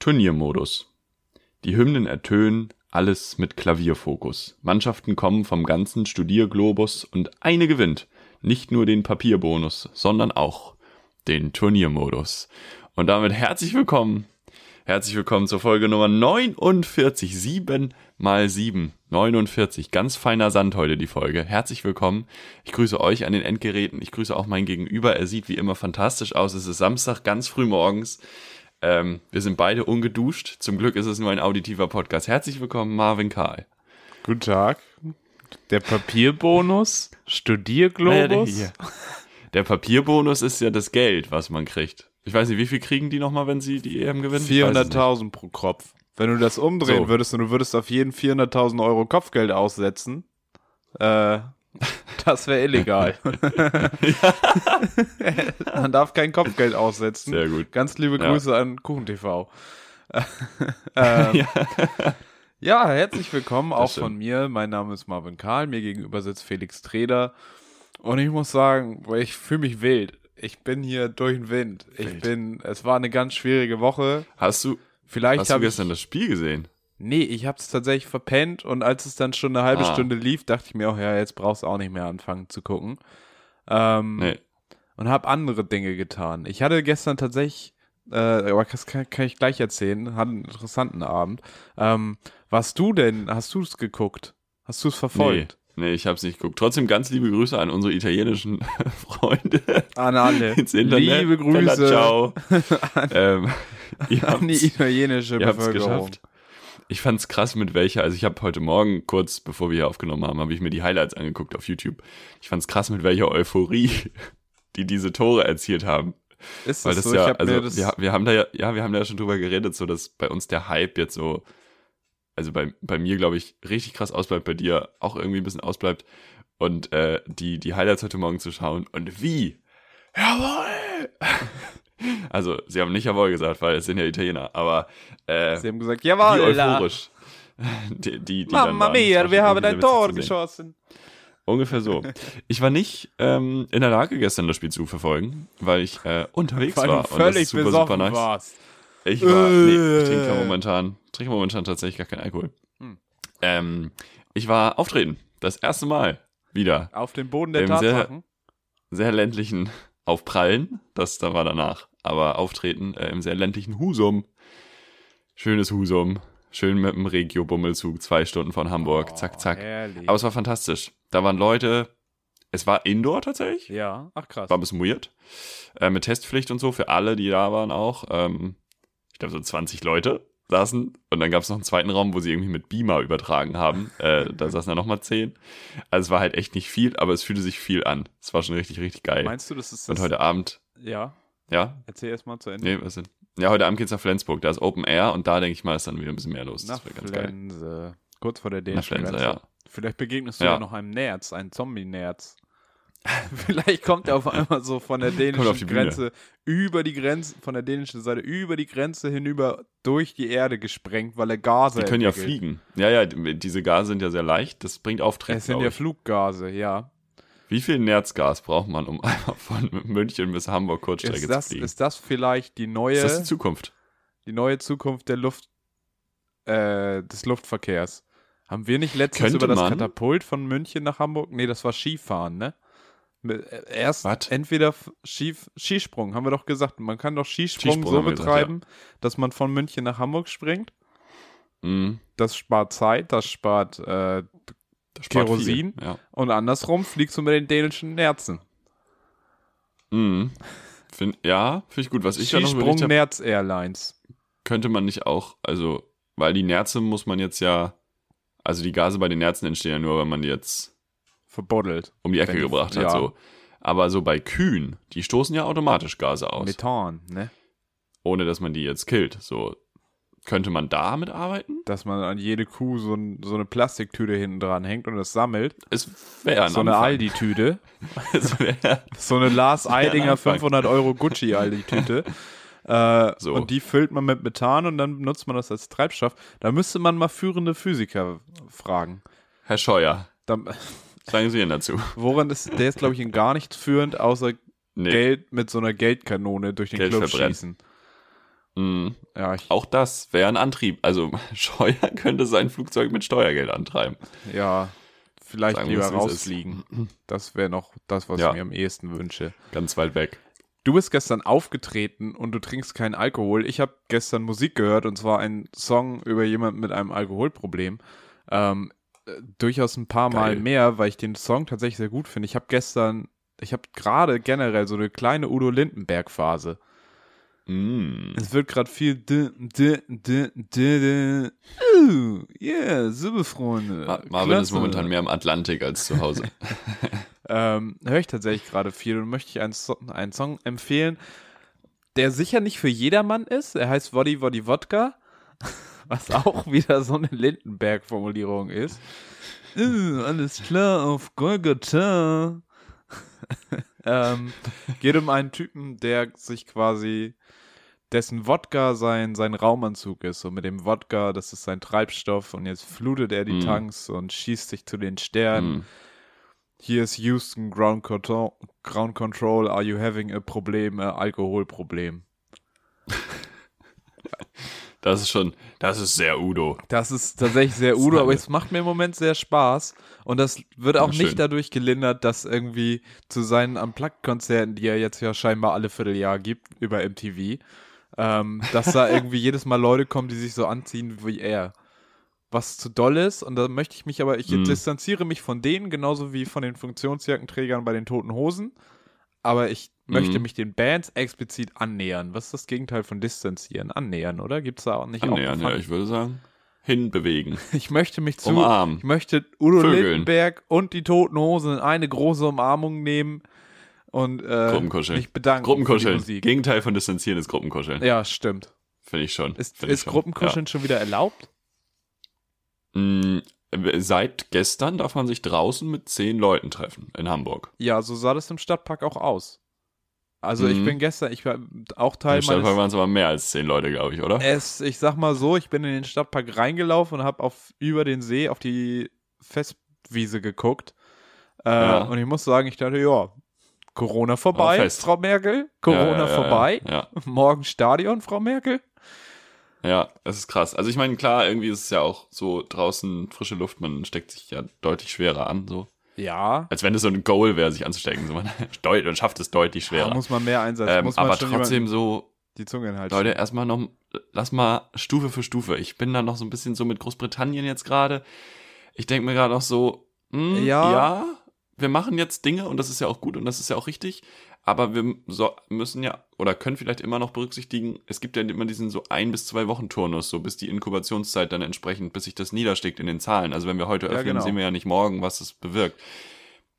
Turniermodus. Die Hymnen ertönen, alles mit Klavierfokus. Mannschaften kommen vom ganzen Studierglobus und eine gewinnt. Nicht nur den Papierbonus, sondern auch den Turniermodus. Und damit herzlich willkommen. Herzlich willkommen zur Folge Nummer 49. 7 mal 7. 49. Ganz feiner Sand heute die Folge. Herzlich willkommen. Ich grüße euch an den Endgeräten. Ich grüße auch mein Gegenüber. Er sieht wie immer fantastisch aus. Es ist Samstag, ganz früh morgens. Ähm, wir sind beide ungeduscht. Zum Glück ist es nur ein auditiver Podcast. Herzlich willkommen, Marvin Karl. Guten Tag. Der Papierbonus, Studierglobus. Naja, der, der Papierbonus ist ja das Geld, was man kriegt. Ich weiß nicht, wie viel kriegen die nochmal, wenn sie die EM gewinnen? 400.000 pro Kopf. Wenn du das umdrehen So. würdest und du würdest auf jeden 400.000 Euro Kopfgeld aussetzen, äh, das wäre illegal. Man darf kein Kopfgeld aussetzen. Sehr gut. Ganz liebe Ja. Grüße an KuchenTV. ähm, ja. herzlich willkommen auch von mir. Mein Name ist Marvin Karl. Mir gegenüber sitzt Felix Treder. Und ich muss sagen, ich fühle mich wild. Ich bin hier durch den Wind. Ich Wild. bin, es war eine ganz schwierige Woche. Hast du, Vielleicht hast du habe ich, gestern das Spiel gesehen? Nee, ich habe es tatsächlich verpennt und als es dann schon eine halbe Ah. Stunde lief, dachte ich mir auch, ja, jetzt brauchst du auch nicht mehr anfangen zu gucken. Ähm, Nee. und habe andere Dinge getan. Ich hatte gestern tatsächlich, äh, aber das kann, kann ich gleich erzählen, hatte einen interessanten Abend. Ähm, warst du denn, hast du es geguckt? Hast du es verfolgt? Nee, nee, ich hab's nicht geguckt. Trotzdem ganz liebe Grüße an unsere italienischen Freunde An alle. ins Internet. Liebe Bella Grüße ciao. ähm, ihr an die italienische Bevölkerung. geschafft. Ich fand's krass mit welcher, also ich habe heute Morgen, kurz bevor wir hier aufgenommen haben, habe ich mir die Highlights angeguckt auf YouTube. Ich fand's krass mit welcher Euphorie die diese Tore erzielt haben. Ist Weil das so? ja, hab also das, wir, wir haben da ja, ja, wir haben da ja schon drüber geredet, so dass bei uns der Hype jetzt so, also bei, bei mir glaube ich richtig krass ausbleibt, bei dir auch irgendwie ein bisschen ausbleibt und äh, die, die Highlights heute Morgen zu schauen und wie, jawohl! Also, sie haben nicht jawohl gesagt, weil es sind ja Italiener, aber äh, sie haben gesagt, wie jawohl, euphorisch. Die, die, die Mamma mia, wir haben ein sehr Tor geschossen. Ungefähr so. Ich war nicht ähm, in der Lage, gestern das Spiel zu verfolgen, weil ich äh, unterwegs Weil war. du und das völlig super, super nice. warst. Ich war, nee, ich Äh. trinke momentan, trinke momentan tatsächlich gar keinen Alkohol. Hm. Ähm, ich war auftreten. Das erste Mal wieder. Auf dem Boden der sehr- Tatsachen. Sehr ländlichen Aufprallen. Das da war danach. Aber auftreten äh, im sehr ländlichen Husum. Schönes Husum. Schön mit dem Regio-Bummelzug. Zwei Stunden von Hamburg. Oh, zack, zack. Herrlich. Aber es war fantastisch. Da waren Leute. Es war Indoor tatsächlich. ja, ach krass. War ein bisschen weird. Äh, mit Testpflicht und so für alle, die da waren auch. Ähm, ich glaube, so 20 Leute saßen. Und dann gab es noch einen zweiten Raum, wo sie irgendwie mit Beamer übertragen haben. Äh, da saßen dann nochmal 10. Also es war halt echt nicht viel, aber es fühlte sich viel an. Es war schon richtig, richtig geil. Meinst du, das ist das? und heute Abend, ja, ja? erzähl erst mal zu Ende. Nee, was denn? Ja, heute Abend geht's nach Flensburg. Da ist Open Air und da denke ich mal, ist dann wieder ein bisschen mehr los. Nach Das wäre ganz geil. Flense. Kurz vor der dänischen Flense, Grenze. ja. Vielleicht begegnest du Ja. ja, noch einem Nerz, einem Zombie-Nerz. Vielleicht kommt er auf einmal so von der dänischen. Grenze über die Grenze, von der dänischen Seite über die Grenze hinüber durch die Erde gesprengt, weil er Gase Die können ja entwickelt. fliegen. Ja, ja, die- diese Gase sind ja sehr leicht. Das bringt Auftrieb. Es sind ja. Fluggase, ja. Wie viel Nerzgas braucht man, um einmal von München bis Hamburg Kurzstrecke Ist das, zu fliegen? ist das vielleicht die neue, ist das die Zukunft? die neue Zukunft der Luft, äh, des Luftverkehrs? Haben wir nicht letztens Könnte über das. Katapult von München nach Hamburg? Nee, das war Skifahren, ne? Äh, Erst Was? entweder F- Ski, Skisprung, haben wir doch gesagt. Man kann doch Skisprung, Skisprung so wir gesagt, betreiben, dass man von München nach Hamburg springt. Mhm. Das spart Zeit, das spart äh, Das spart Kerosin. Viel. Ja. und andersrum fliegst du mit den dänischen Nerzen. Mhm. Find, ja, finde ich gut. Was ich ja noch überlegt habe, Nerz Airlines. könnte man nicht auch, also, weil die Nerze muss man jetzt ja, also die Gase bei den Nerzen entstehen ja nur, wenn man die jetzt Verbuddelt. um die Ecke Wenn gebracht hat, ja. so. Aber so bei Kühen, die stoßen ja automatisch Gase aus, Methan, ne? ohne dass man die jetzt killt. So, könnte man damit arbeiten? Dass man an jede Kuh so, ein, so eine Plastiktüte hinten dran hängt und das sammelt. Es wäre ein so eine. Aldi-Tüte. Es So eine Lars Eidinger Anfang. 500 Euro Gucci Aldi-Tüte. Äh, So. Und die füllt man mit Methan und dann benutzt man das als Treibstoff. Da müsste man mal führende Physiker fragen. Herr Scheuer, Da, sagen Sie Ihnen dazu. woran ist, der ist, glaube ich, in gar nichts führend, außer Nee, Geld mit so einer Geldkanone durch den Geld Club verbrennen. schießen. Mhm. Ja, Auch das wäre ein Antrieb. Also Scheuer könnte sein Flugzeug mit Steuergeld antreiben. ja vielleicht Sagen lieber rausfliegen. Das wäre noch das, was Ja. ich mir am ehesten wünsche. Ganz weit weg. Du bist gestern aufgetreten und du trinkst keinen Alkohol. Ich habe gestern Musik gehört und zwar einen Song über jemanden mit einem Alkoholproblem. Ähm, äh, durchaus ein paar Mal Geil. mehr, weil ich den Song tatsächlich sehr gut finde. Ich habe gestern, ich habe gerade generell so eine kleine Udo Lindenberg-Phase. Mm. Es wird gerade viel d, d, d, d. Uh, yeah, super Freunde. Ma- Marvin ist Klasse. momentan mehr im Atlantik als zu Hause. ähm, höre ich tatsächlich gerade viel und möchte ich einen, so einen Song empfehlen, der sicher nicht für jedermann ist. Er heißt Woddy Woddy Wodka, was auch wieder so eine Lindenberg-Formulierung ist. Alles klar auf Golgatha. Ähm, geht um einen Typen, der sich quasi dessen Wodka sein, sein Raumanzug ist. Und mit dem Wodka, das ist sein Treibstoff. Und jetzt flutet er die Mm. Tanks und schießt sich zu den Sternen. Mm. Hier ist Houston Ground Control, Ground Control. Are you having a Problem, a Alkoholproblem? Das ist schon, das ist sehr Udo. Das ist tatsächlich sehr Udo, aber es macht mir im Moment sehr Spaß. Und das wird auch Ja, schön. nicht dadurch gelindert, dass irgendwie zu seinen Unplugged-Konzerten, die er jetzt ja scheinbar alle Vierteljahr gibt, über MTV, ähm, dass da irgendwie jedes Mal Leute kommen, die sich so anziehen wie er. Was zu doll ist, und da möchte ich mich aber, ich Mhm. distanziere mich von denen, genauso wie von den Funktionsjackenträgern bei den Toten Hosen. Aber ich möchte Mhm. mich den Bands explizit annähern. Was ist das Gegenteil von distanzieren? Annähern, oder? Gibt es da auch nicht Annähern, auch ja, ich würde sagen, hinbewegen. ich möchte mich zu. Umarmen. Ich möchte Udo Vögeln. Lindenberg und die Toten Hosen in eine große Umarmung nehmen und äh, Gruppenkuscheln. mich bedanken Gruppenkuscheln. Gegenteil von Distanzieren ist Gruppenkuscheln. Ja, stimmt. Finde ich schon. Ist, Find ist schon. Gruppenkuscheln schon wieder erlaubt? Seit gestern darf man sich draußen mit zehn Leuten treffen in Hamburg. Ja, so sah das im Stadtpark auch aus. Also ich Mhm. bin gestern, ich war auch Teil Im Stadtpark waren es aber mehr als zehn Leute, glaube ich, oder? es, ich sag mal so, ich bin in den Stadtpark reingelaufen und habe auf über den See auf die Festwiese geguckt. Äh, Ja. Und ich muss sagen, ich dachte, ja, Corona vorbei. Frau Merkel. Corona ja, ja, vorbei. Morgen Stadion, Frau Merkel. Ja, es ist krass. Also ich meine, klar, irgendwie ist es ja auch so draußen frische Luft, man steckt sich ja deutlich schwerer an, so. Ja. Als wenn es so ein Goal wäre, sich anzustecken. So, man, man schafft es deutlich Da schwerer. muss man mehr einsetzen. ähm, man aber trotzdem so, die Zunge halt. Leute, erstmal noch, lass mal Stufe für Stufe. Ich bin da noch so ein bisschen so mit Großbritannien jetzt gerade. Ich denke mir gerade noch so, hm, Ja. ja. Wir machen jetzt Dinge und das ist ja auch gut und das ist ja auch richtig. Aber wir so, müssen ja oder können vielleicht immer noch berücksichtigen, es gibt ja immer diesen so ein bis zwei Wochen Turnus, so bis die Inkubationszeit dann entsprechend, bis sich das niederschlägt in den Zahlen. Also wenn wir heute Ja, öffnen, genau. sehen wir ja nicht morgen, was es bewirkt.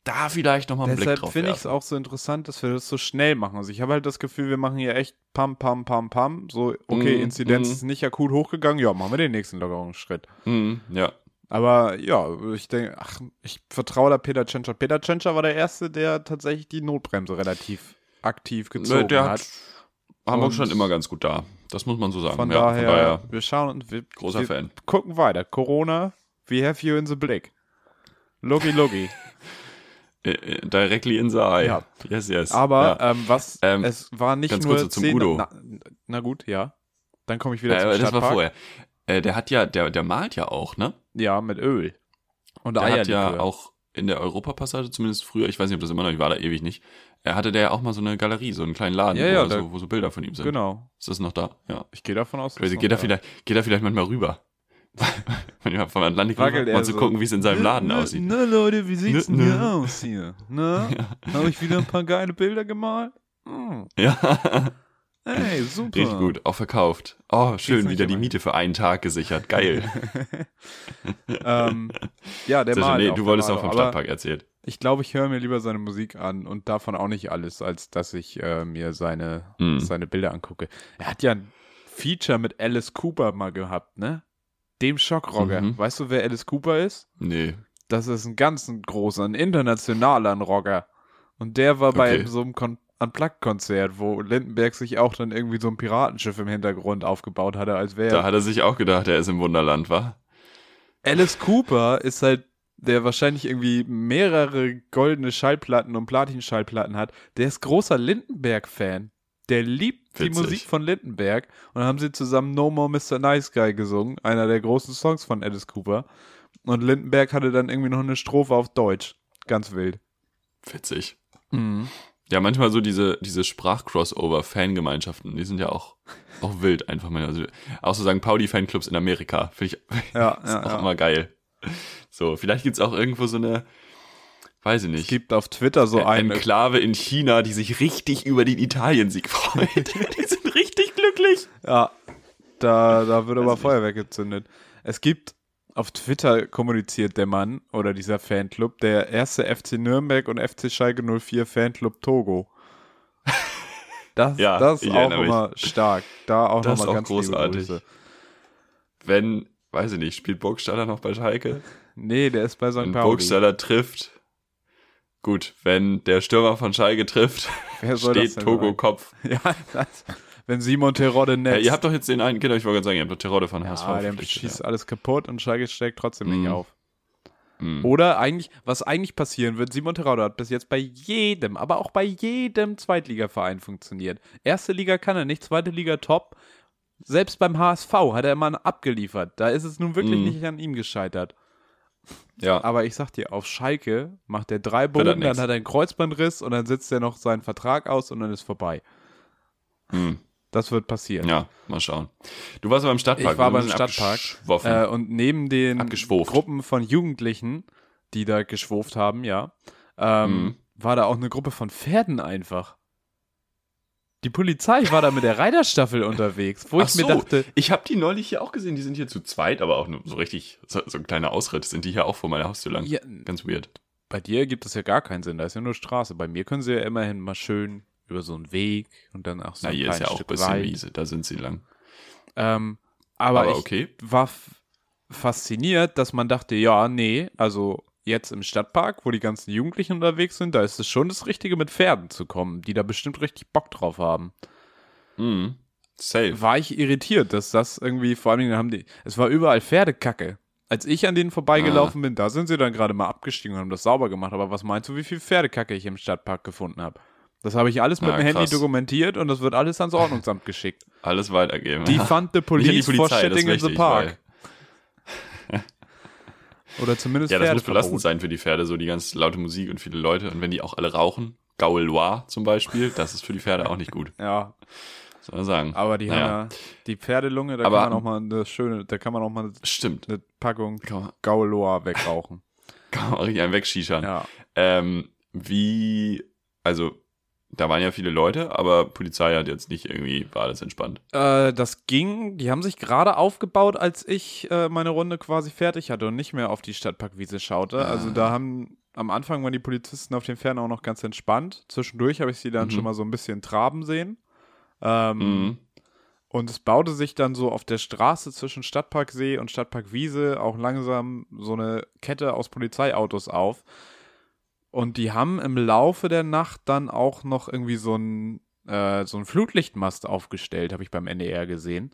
Da vielleicht noch mal einen Blick Deshalb drauf finde ich es auch so interessant, dass wir das so schnell machen. Also ich habe halt das Gefühl, wir machen hier echt pam, pam, pam, pam. So, okay, Mhm, Inzidenz mhm. ist nicht akut hochgegangen. Ja, machen wir den nächsten Lockerungsschritt. Mhm, ja, Aber ja, ich denke, ach, ich vertraue da Peter Tschentscher. Peter Tschentscher war der Erste, der tatsächlich die Notbremse relativ aktiv gezogen der hat. hat Hamburg schon immer ganz gut da. Das muss man so sagen. Von, ja, daher, von daher, wir schauen und wir, großer wir Fan. gucken weiter. Corona, we have you in the blick. Logi, logi. Äh, äh, directly in the eye. Ja. Yes, yes. Aber ja. ähm, was, Ähm, es war nicht ganz nur kurz zum zehn, Udo. Na, na gut, ja. Dann komme ich wieder äh, zum das Stadtpark. war vorher. Äh, der hat ja, der, der malt ja auch, ne? Ja, mit Öl. Und Der hat ja auch in der Europapassage, zumindest früher, ich weiß nicht, ob das immer noch, ich war da ewig nicht, er hatte der ja auch mal so eine Galerie, so einen kleinen Laden, Ja, wo, ja, da- so, wo so Bilder von ihm sind. Genau. Ist das noch da? Ja. Ich gehe davon aus, dass Crazy. Geht er da- vielleicht, geht er vielleicht manchmal rüber? Manchmal vom Atlantik Wackelt rüber, er mal zu so. gucken, wie es in seinem Laden na, aussieht. Na Leute, wie sieht's Nö, denn nö. hier aus hier? Na? Habe ich wieder ein paar geile Bilder gemalt? Hm. Ja. Hey, super. Richtig gut, auch verkauft. Oh, schön, wieder die. Miete für einen Tag gesichert. Geil. ähm, ja, der malt Nee, du wolltest auch vom Stadtpark erzählt. Ich glaube, ich höre mir lieber seine Musik an und davon auch nicht alles, als dass ich äh, mir seine, Hm. seine Bilder angucke. Er hat ja ein Feature mit Alice Cooper mal gehabt, ne? Dem Schockrocker. Mhm. Weißt du, wer Alice Cooper ist? Nee. Das ist ein ganz großer, ein internationaler Rocker. Und der war bei Okay. so einem Kon Unplugged-Konzert, wo Lindenberg sich auch dann irgendwie so ein Piratenschiff im Hintergrund aufgebaut hatte, als wäre Da hat er sich auch gedacht, er ist im Wunderland, war? Alice Cooper ist halt, der wahrscheinlich irgendwie mehrere goldene Schallplatten und Platin-Schallplatten hat, der ist großer Lindenberg-Fan. der liebt die Witzig. Musik von Lindenberg und dann haben sie zusammen No More Mr. Nice Guy gesungen, einer der großen Songs von Alice Cooper. Und Lindenberg hatte dann irgendwie noch eine Strophe auf Deutsch. Ganz wild. Witzig. Mhm. Ja, manchmal so diese, diese Sprachcrossover-Fangemeinschaften, die sind ja auch, auch wild einfach mal. Also, auch so St. Pauli-Fanclubs in Amerika, finde ich, Ja, ist ja, auch ja. immer geil. So, vielleicht gibt's auch irgendwo so eine, weiß ich Es nicht, gibt auf Twitter so eine. Enklave in China, die sich richtig über den Italiensieg freut. die sind richtig glücklich. Ja, da, da wird aber Feuerwerk gezündet. Es gibt auf Twitter kommuniziert der Mann oder dieser Fanclub, der erste FC Nürnberg und FC Schalke 04 Fanclub Togo. Das, Ja, das ist auch erinnere mich. immer stark. Da auch nochmal ganz großartig. Wenn, weiß ich nicht, spielt Burgstaller noch bei Schalke? Nee, der ist bei St. Wenn Pauli. Burgstaller trifft, gut, wenn der Stürmer von Schalke trifft, steht Togo sein? Kopf. Ja, das, wenn Simon Terodde Ja, netzt. ihr habt doch jetzt den einen, genau, ich wollte gerade sagen, ihr habt doch Terodde von HSV ja, der schießt alles kaputt und Schalke steckt trotzdem Mhm. nicht auf. Mhm. Oder eigentlich, was eigentlich passieren wird, Simon Terraudo hat bis jetzt bei jedem, aber auch bei jedem Zweitligaverein funktioniert. Erste Liga kann er nicht, zweite Liga top. Selbst beim HSV hat er immer abgeliefert. Da ist es nun wirklich Mhm. nicht an ihm gescheitert. Ja, Aber ich sag dir, auf Schalke macht er drei Bogen, dann hat er einen Kreuzbandriss und dann sitzt er noch seinen Vertrag aus und dann ist vorbei. mhm. Das wird passieren. ja, mal schauen. Du warst beim Stadtpark. Ich war beim Stadtpark äh, und neben den. Gruppen von Jugendlichen, die da geschwurft haben, ja, ähm, Mhm. war da auch eine Gruppe von Pferden einfach. Die Polizei war da mit der Reiterstaffel unterwegs, wo Ach ich mir so, dachte, ich habe die neulich hier auch gesehen, die sind hier zu zweit, aber auch nur so richtig, so, so ein kleiner Ausritt, sind die hier auch vor meiner Haustür lang. ja, Ganz weird. bei dir gibt es ja gar keinen Sinn, da ist ja nur Straße. Bei mir können sie ja immerhin mal schön über so einen Weg und dann auch so Na, ein hier ist ja auch ein Stück bisschen Wald. Wiese, da sind sie lang. Ähm, aber, Aber ich okay. war fasziniert, dass man dachte, ja, nee, also jetzt im Stadtpark, wo die ganzen Jugendlichen unterwegs sind, da ist es schon das Richtige, mit Pferden zu kommen, die da bestimmt richtig Bock drauf haben. Mhm. Safe. War ich irritiert, dass das irgendwie, vor allen Dingen haben die, es war überall Pferdekacke. Als ich an denen vorbeigelaufen bin, da sind sie dann gerade mal abgestiegen und haben das sauber gemacht. Aber was meinst du, wie viel Pferdekacke ich im Stadtpark gefunden habe? Das habe ich alles mit Ah, dem Handy krass. dokumentiert und das wird alles ans Ordnungsamt geschickt. Alles weitergeben. Die fand the die police for Polizei, ist shitting in the park. Oder zumindest Ja, das muss Pferdeverbot. belastend sein für die Pferde, so die ganz laute Musik und viele Leute. Und wenn die auch alle rauchen, Gaul Loire zum Beispiel, das ist für die Pferde auch nicht gut, Ja, soll man sagen. aber die Naja. haben ja die Pferdelunge, da Aber- kann man auch mal eine schöne, da kann man auch mal eine, Stimmt. eine Packung Gauloa wegrauchen. kann man auch richtig einen wegschischern. Ja. Ähm, wie, also, da waren ja viele Leute, aber Polizei hat jetzt nicht irgendwie, war alles entspannt. Äh, das ging, die haben sich gerade aufgebaut, als ich äh, meine Runde quasi fertig hatte und nicht mehr auf die Stadtparkwiese schaute. Also Ah. da haben am Anfang waren die Polizisten auf den Pferden auch noch ganz entspannt. Zwischendurch habe ich sie dann Mhm. schon mal so ein bisschen traben sehen. Ähm, Mhm. Und es baute sich dann so auf der Straße zwischen Stadtparksee und Stadtparkwiese auch langsam so eine Kette aus Polizeiautos auf. Und die haben im Laufe der Nacht dann auch noch irgendwie so ein, äh, so ein Flutlichtmast aufgestellt, habe ich beim NDR gesehen.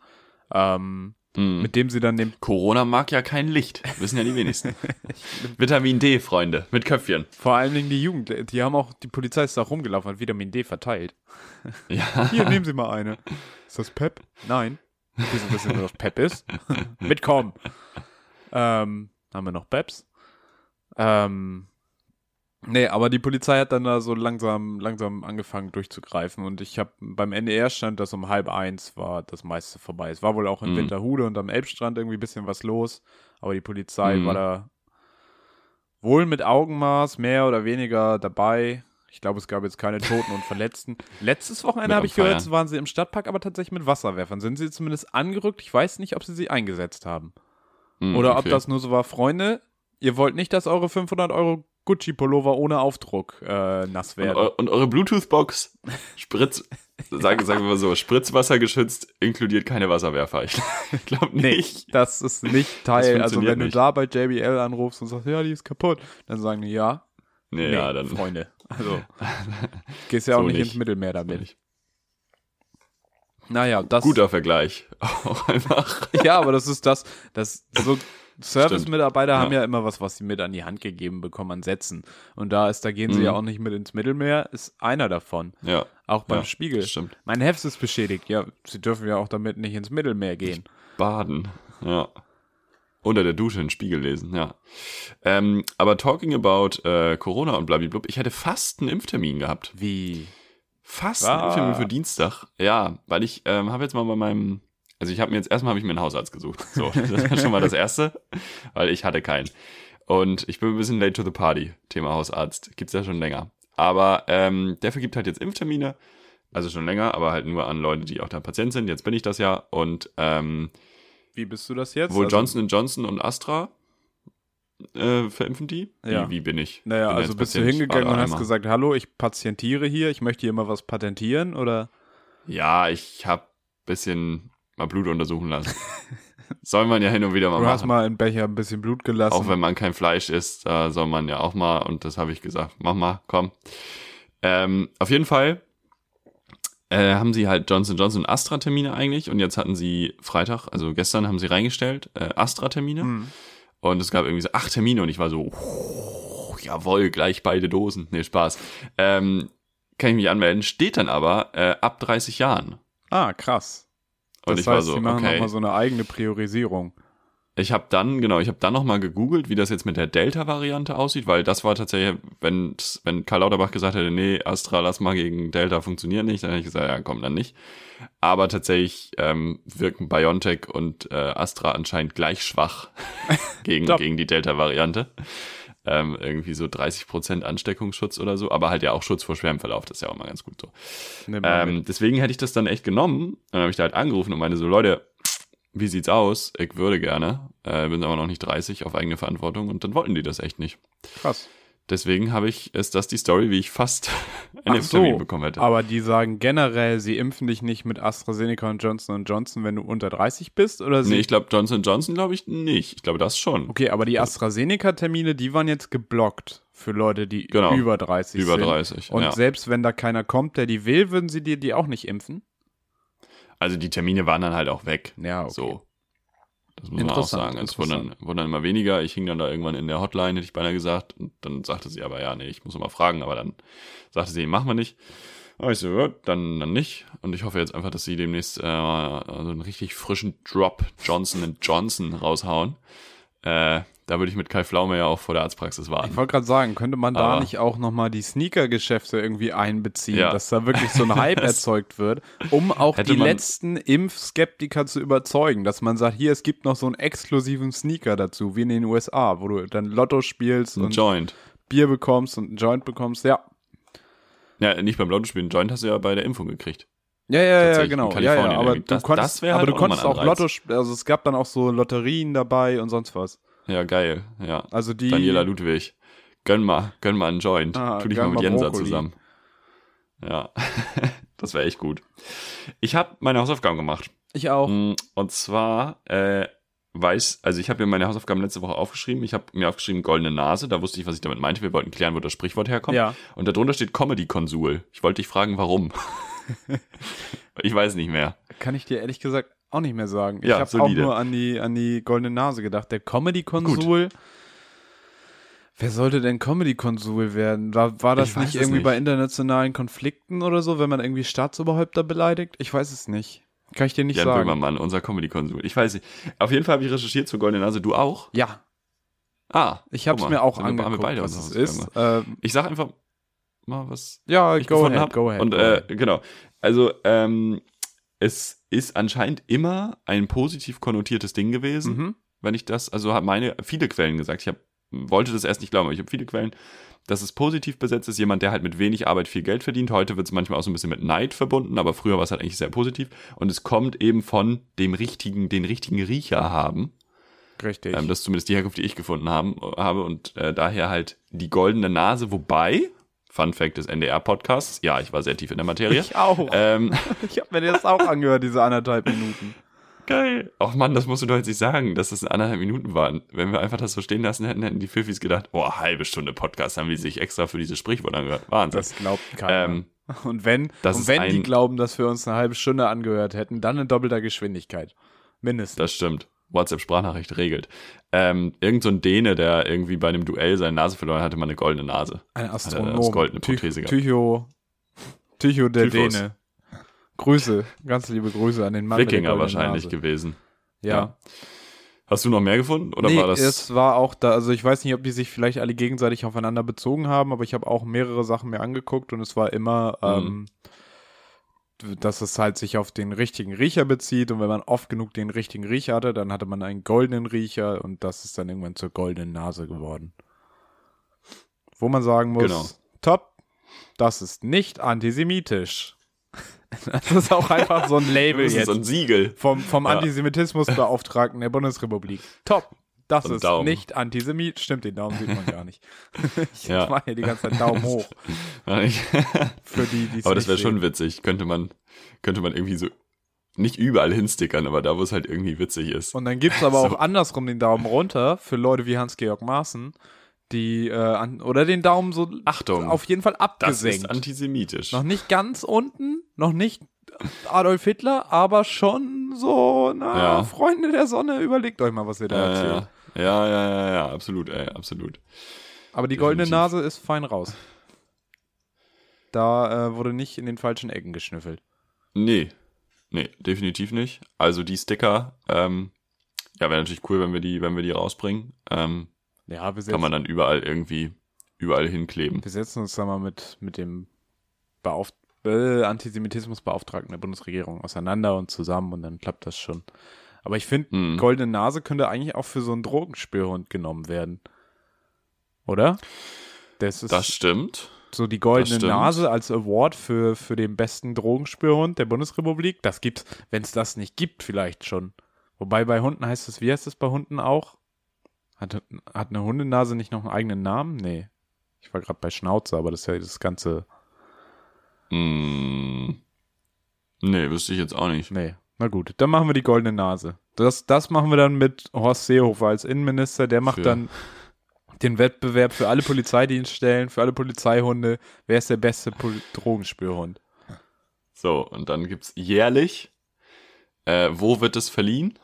Ähm, Mhm. mit dem sie dann den, Corona mag ja kein Licht, wissen ja die wenigsten. Vitamin D, Freunde, mit Köpfchen. vor allen Dingen die Jugend, die haben auch, die Polizei ist da rumgelaufen, hat Vitamin D verteilt. Ja. Hier, nehmen Sie mal eine. Ist das Pep? Nein. Wieso wissen Sie, was Pep ist? Mitkommen. Ähm, haben wir noch Peps? Ähm, nee, aber die Polizei hat dann da so langsam, langsam angefangen durchzugreifen und ich habe beim NDR stand, dass um halb eins war das meiste vorbei. Es war wohl auch in Mhm. Winterhude und am Elbstrand irgendwie ein bisschen was los, aber die Polizei Mhm. war da wohl mit Augenmaß mehr oder weniger dabei. Ich glaube, es gab jetzt keine Toten und Verletzten. Letztes Wochenende habe ich gehört, Feiern. waren sie im Stadtpark, aber tatsächlich mit Wasserwerfern. Sind sie zumindest angerückt? Ich weiß nicht, ob sie sie eingesetzt haben. Mhm, Oder ob okay. das nur so war, Freunde, ihr wollt nicht, dass eure 500 Euro Gucci-Pullover ohne Aufdruck äh, nass Und, werden. eu und eure Bluetooth-Box, Spritz, sagen, sagen wir mal so, Spritzwasser geschützt, inkludiert keine Wasserwerfer. Ich glaube Nee, nicht. das ist nicht Teil. Also wenn du nicht. da bei JBL anrufst und sagst, ja, die ist kaputt, dann sagen die ja. Nee, Nee, ja, dann. Freunde. Also gehst ja auch So nicht, nicht. ins Mittelmeer damit. nicht. Naja, das Guter Vergleich. Auch einfach. Ja, aber das ist das, das so Service-Mitarbeiter Ja. haben ja immer was, was sie mit an die Hand gegeben bekommen an Sätzen. Und da ist, da gehen sie Mhm. ja auch nicht mit ins Mittelmeer, ist einer davon. Ja, Auch beim Ja, Spiegel. stimmt. Mein Heft ist beschädigt. Ja, sie dürfen ja auch damit nicht ins Mittelmeer gehen. baden. Ja. Unter der Dusche einen Spiegel lesen, ja. Ähm, aber talking about äh, Corona und blablabla, ich hätte fast einen Impftermin gehabt. Wie? Fast Ah. einen Impftermin für Dienstag. Ja, weil ich ähm, habe jetzt mal bei meinem, also ich habe mir jetzt erstmal habe ich mir einen Hausarzt gesucht. So, das war schon mal das Erste, weil ich hatte keinen. Und ich bin ein bisschen late to the party, Thema Hausarzt. Gibt's ja schon länger. Aber ähm, der vergibt halt jetzt Impftermine, also schon länger, aber halt nur an Leute, die auch da Patient sind. Jetzt bin ich das ja. Und ähm, Wie bist du das jetzt? wohl Also- Johnson Johnson und Astra äh, verimpfen die? Ja. Wie, wie bin ich? Naja, Bin also bist du Patient, hingegangen war und hast einmal. gesagt, hallo, ich patientiere hier, ich möchte hier mal was patentieren oder? Ja, ich habe bisschen mal Blut untersuchen lassen. soll man ja hin und wieder mal Du hast machen. mal im Becher ein bisschen Blut gelassen. Auch wenn man kein Fleisch isst, da soll man ja auch mal, und das habe ich gesagt, mach mal, komm. Ähm, auf jeden Fall äh, haben sie halt Johnson Johnson Astra-Termine eigentlich und jetzt hatten sie Freitag, also gestern haben sie reingestellt, äh, Astra-Termine. Hm. Und es gab irgendwie so acht Termine und ich war so, oh, jawohl, gleich beide Dosen. Nee, Spaß. Ähm, kann ich mich anmelden. Steht dann aber äh, ab 30 Jahren. Ah, krass. Und das ich heißt, war so, sie machen okay. nochmal so eine eigene Priorisierung. Ich habe dann, genau, ich habe dann nochmal gegoogelt, wie das jetzt mit der Delta-Variante aussieht, weil das war tatsächlich, wenn, wenn Karl Lauterbach gesagt hätte, nee, Astra, lass mal gegen Delta funktioniert nicht, dann hätte ich gesagt, ja, komm, dann nicht. Aber tatsächlich ähm, wirken BioNTech und äh, Astra anscheinend gleich schwach gegen, gegen die Delta-Variante. Ähm, irgendwie so 30% Ansteckungsschutz oder so, aber halt ja auch Schutz vor schwerem Verlauf, das ist ja auch mal ganz gut so. Ähm, deswegen hätte ich das dann echt genommen. Dann habe ich da halt angerufen und meine so, Leute, wie sieht's aus? Ich würde gerne, äh, bin aber noch nicht 30 auf eigene Verantwortung und dann wollten die das echt nicht. Krass. Deswegen habe ich, ist das die Story, wie ich fast einen so, bekommen hätte. aber die sagen generell, sie impfen dich nicht mit AstraZeneca und Johnson Johnson, wenn du unter 30 bist, oder sie? nee, ich glaube Johnson Johnson glaube ich nicht. Ich glaube das schon. okay, aber die AstraZeneca-Termine, die waren jetzt geblockt für Leute, die Genau. über 30 Über sind. 30. Und ja. selbst wenn da keiner kommt, der die will, würden sie dir die auch nicht impfen? Also die Termine waren dann halt auch weg. Ja, okay. So. Das muss man auch sagen. Es wurden dann, wurden dann immer weniger. Ich hing dann da irgendwann in der Hotline, hätte ich beinahe gesagt. Und dann sagte sie aber, ja, nee, ich muss noch mal fragen. Aber dann sagte sie, machen wir nicht. Aber ich so, ja, dann, dann nicht. Und ich hoffe jetzt einfach, dass sie demnächst äh, so einen richtig frischen Drop Johnson Johnson raushauen. Äh, da würde ich mit Kai Pflaume ja auch vor der Arztpraxis warten. Ich wollte gerade sagen, könnte man da Aber- nicht auch nochmal die Sneaker-Geschäfte irgendwie einbeziehen, Ja. dass da wirklich so ein Hype erzeugt wird, um auch Hätte die letzten Impfskeptiker zu überzeugen, dass man sagt, hier, es gibt noch so einen exklusiven Sneaker dazu, wie in den USA, wo du dann Lotto spielst Ein und Joint. Bier bekommst und einen Joint bekommst. Ja, Ja, nicht beim Lottospielen. Joint hast du ja bei der Impfung gekriegt. ja, ja, ja genau. Ja, ja, aber irgendwie. du Das- konntest, das aber du konntest auch. Lotto, also es gab dann auch so Lotterien dabei und sonst was. Ja, geil. Ja. Also die, Daniela Ludwig. Gönn mal, gönn mal einen Joint. Ah, tu dich mal mit Jensa Brokkoli. zusammen. Ja, das wäre echt gut. Ich habe meine Hausaufgaben gemacht. ich auch. Mm, Und zwar äh, weiß, also ich habe mir meine Hausaufgaben letzte Woche aufgeschrieben. Ich habe mir aufgeschrieben goldene Nase. Da wusste ich, was ich damit meinte. Wir wollten klären, wo das Sprichwort herkommt. Ja. Und darunter steht Comedy-Konsul. Ich wollte dich fragen, warum. ich weiß nicht mehr. Kann ich dir ehrlich gesagt auch nicht mehr sagen. Ja, ich habe auch nur an die, an die goldene Nase gedacht. Der Comedy-Konsul. Wer sollte denn Comedy-Konsul werden? War, war das Ich nicht irgendwie nicht. bei internationalen Konflikten oder so, wenn man irgendwie Staatsoberhäupter beleidigt? Ich weiß es nicht. Kann ich dir nicht Jan sagen. Böhmermann, unser Comedy-Konsul. Ich weiß nicht. Auf jeden Fall habe ich recherchiert zur goldenen Nase. Du auch? Ja, Ah, ich habe es mir auch wir- haben wir angeguckt, beide was es ist. Ähm, Ich sag einfach mal was ja, ich go gefunden ahead, hab. go ahead. Und äh, genau. Also ähm, es ist anscheinend immer ein positiv konnotiertes Ding gewesen, Mhm. wenn ich das, also habe meine viele Quellen gesagt. Ich hab, wollte das erst nicht glauben, aber ich habe viele Quellen, dass es positiv besetzt ist. Jemand, der halt mit wenig Arbeit viel Geld verdient. Heute wird es manchmal auch so ein bisschen mit Neid verbunden, aber früher war es halt eigentlich sehr positiv. Und es kommt eben von dem richtigen, den richtigen Riecher haben. Richtig. Ähm, das ist zumindest die Herkunft, die ich gefunden haben, habe und äh, daher halt die goldene Nase, wobei, Fun Fact des NDR-Podcasts, ja, ich war sehr tief in der Materie. ich auch. ähm, ich habe mir das auch angehört, diese anderthalb Minuten. geil. Ach Mann, das musst du doch jetzt nicht sagen, dass das anderthalb Minuten waren. Wenn wir einfach das so stehen lassen hätten, hätten die Pfiffis gedacht, oh, halbe Stunde Podcast haben die sich extra für dieses Sprichwort angehört. Wahnsinn. Das glaubt keiner. ähm, und wenn, und wenn die ein- glauben, dass wir uns eine halbe Stunde angehört hätten, dann in doppelter Geschwindigkeit. Mindestens. das stimmt. WhatsApp-Sprachnachricht regelt. Ähm, irgend so ein Däne, der irgendwie bei einem Duell seine Nase verloren hatte, mal eine goldene Nase. Ein Astronom. als goldene Ty- Prothese gehabt. Tycho, Tycho der Typhus. Däne. Grüße, ganz liebe Grüße an den Mann Wikinger wahrscheinlich Nase. gewesen. Ja. Ja. Hast du noch mehr gefunden? Oder nee, war das. es war auch da, also ich weiß nicht, ob die sich vielleicht alle gegenseitig aufeinander bezogen haben, aber ich habe auch mehrere Sachen mir angeguckt und es war immer, Mhm. ähm, dass es halt sich auf den richtigen Riecher bezieht und wenn man oft genug den richtigen Riecher hatte, dann hatte man einen goldenen Riecher und das ist dann irgendwann zur goldenen Nase geworden. Wo man sagen muss, Genau. top, das ist nicht antisemitisch. Das ist auch einfach so ein Label das ist jetzt so ein Siegel. vom, vom Ja. Antisemitismusbeauftragten der Bundesrepublik. Top. Das Und ist Daumen. nicht Antisemit. Stimmt, den Daumen sieht man gar nicht. ich Ja. mache hier die ganze Zeit Daumen hoch für die, die es aber das wäre schon witzig. Könnte man, könnte man irgendwie so nicht überall hinstickern, aber da, wo es halt irgendwie witzig ist. Und dann gibt's aber So. auch andersrum den Daumen runter für Leute wie Hans-Georg Maaßen, die, äh, an, oder den Daumen so Achtung, auf jeden Fall das abgesenkt. ist antisemitisch. noch nicht ganz unten, noch nicht Adolf Hitler, aber schon so, na, Ja. Freunde der Sonne, überlegt euch mal, was ihr da ja, erzählt. ja, ja, ja, ja, ja, absolut, ey, absolut. Aber die goldene Definitiv. Nase ist fein raus. Da äh, wurde nicht in den falschen Ecken geschnüffelt. Nee, nee, definitiv nicht. Also die Sticker, ähm, ja, wäre natürlich cool, wenn wir die, wenn wir die rausbringen. Ähm, Ja, wir kann man dann überall irgendwie, überall hinkleben. wir setzen uns da mal mit, mit dem Beauft äh, Antisemitismusbeauftragten der Bundesregierung auseinander und zusammen und dann klappt das schon. Aber ich finde, Mhm. goldene Nase könnte eigentlich auch für so einen Drogenspürhund genommen werden. Oder? Das ist Das stimmt. so die goldene. Nase als Award für, für den besten Drogenspürhund der Bundesrepublik. Das gibt's, wenn es das nicht gibt, vielleicht schon. Wobei bei Hunden heißt es, wie heißt es bei Hunden auch? Hat, hat eine Hundenase nicht noch einen eigenen Namen? Nee. Ich war gerade bei Schnauze, aber das ist ja das ganze. Mm, nee, wüsste ich jetzt auch nicht. Nee. Na gut, dann machen wir die goldene Nase. Das, das machen wir dann mit Horst Seehofer als Innenminister. Der macht Für- dann den Wettbewerb für alle Polizeidienststellen, für alle Polizeihunde. Wer ist der beste Pol Drogenspürhund? So, und dann gibt's jährlich, äh, wo wird es verliehen?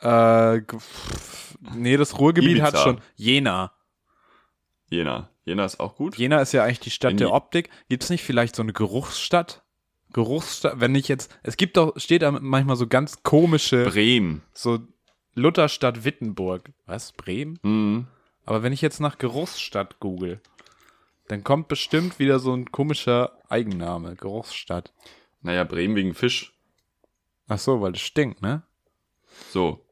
Äh, pff, nee, das Ruhrgebiet Ibiza. hat schon. Jena. Jena. Jena ist auch gut. Jena ist ja eigentlich die Stadt In der Optik. Gibt es nicht vielleicht so eine Geruchsstadt? Geruchsstadt, wenn ich jetzt, es gibt doch, steht da manchmal so ganz komische, Bremen. so Lutherstadt Wittenburg. Was? Bremen? Mhm. Aber wenn ich jetzt nach Geruchsstadt google, dann kommt bestimmt wieder so ein komischer Eigenname. Geruchsstadt. Naja, Bremen wegen Fisch. Ach so, weil es stinkt, ne? So.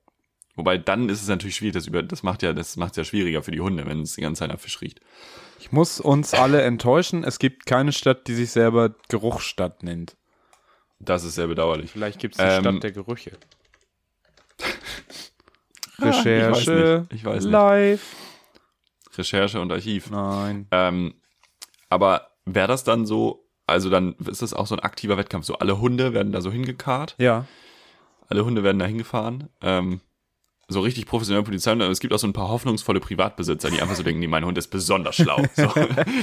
Wobei dann ist es natürlich schwierig, das über, das macht ja, das macht ja schwieriger für die Hunde, wenn es die ganze Zeit nach Fisch riecht. Ich muss uns alle enttäuschen. Es gibt keine Stadt, die sich selber Geruchsstadt nennt. Das ist sehr bedauerlich. Vielleicht gibt es die Ähm, Stadt der Gerüche. Ah, ich weiß Recherche. nicht. Ich weiß nicht. Live. Recherche und Archiv. Nein. Ähm, aber wäre das dann so, also dann ist das auch so ein aktiver Wettkampf. So alle Hunde werden da so hingekarrt, Ja. alle Hunde werden da hingefahren. Ähm, so richtig professionelle Polizei. Und es gibt auch so ein paar hoffnungsvolle Privatbesitzer, die einfach so denken, nee, mein Hund ist besonders schlau. So,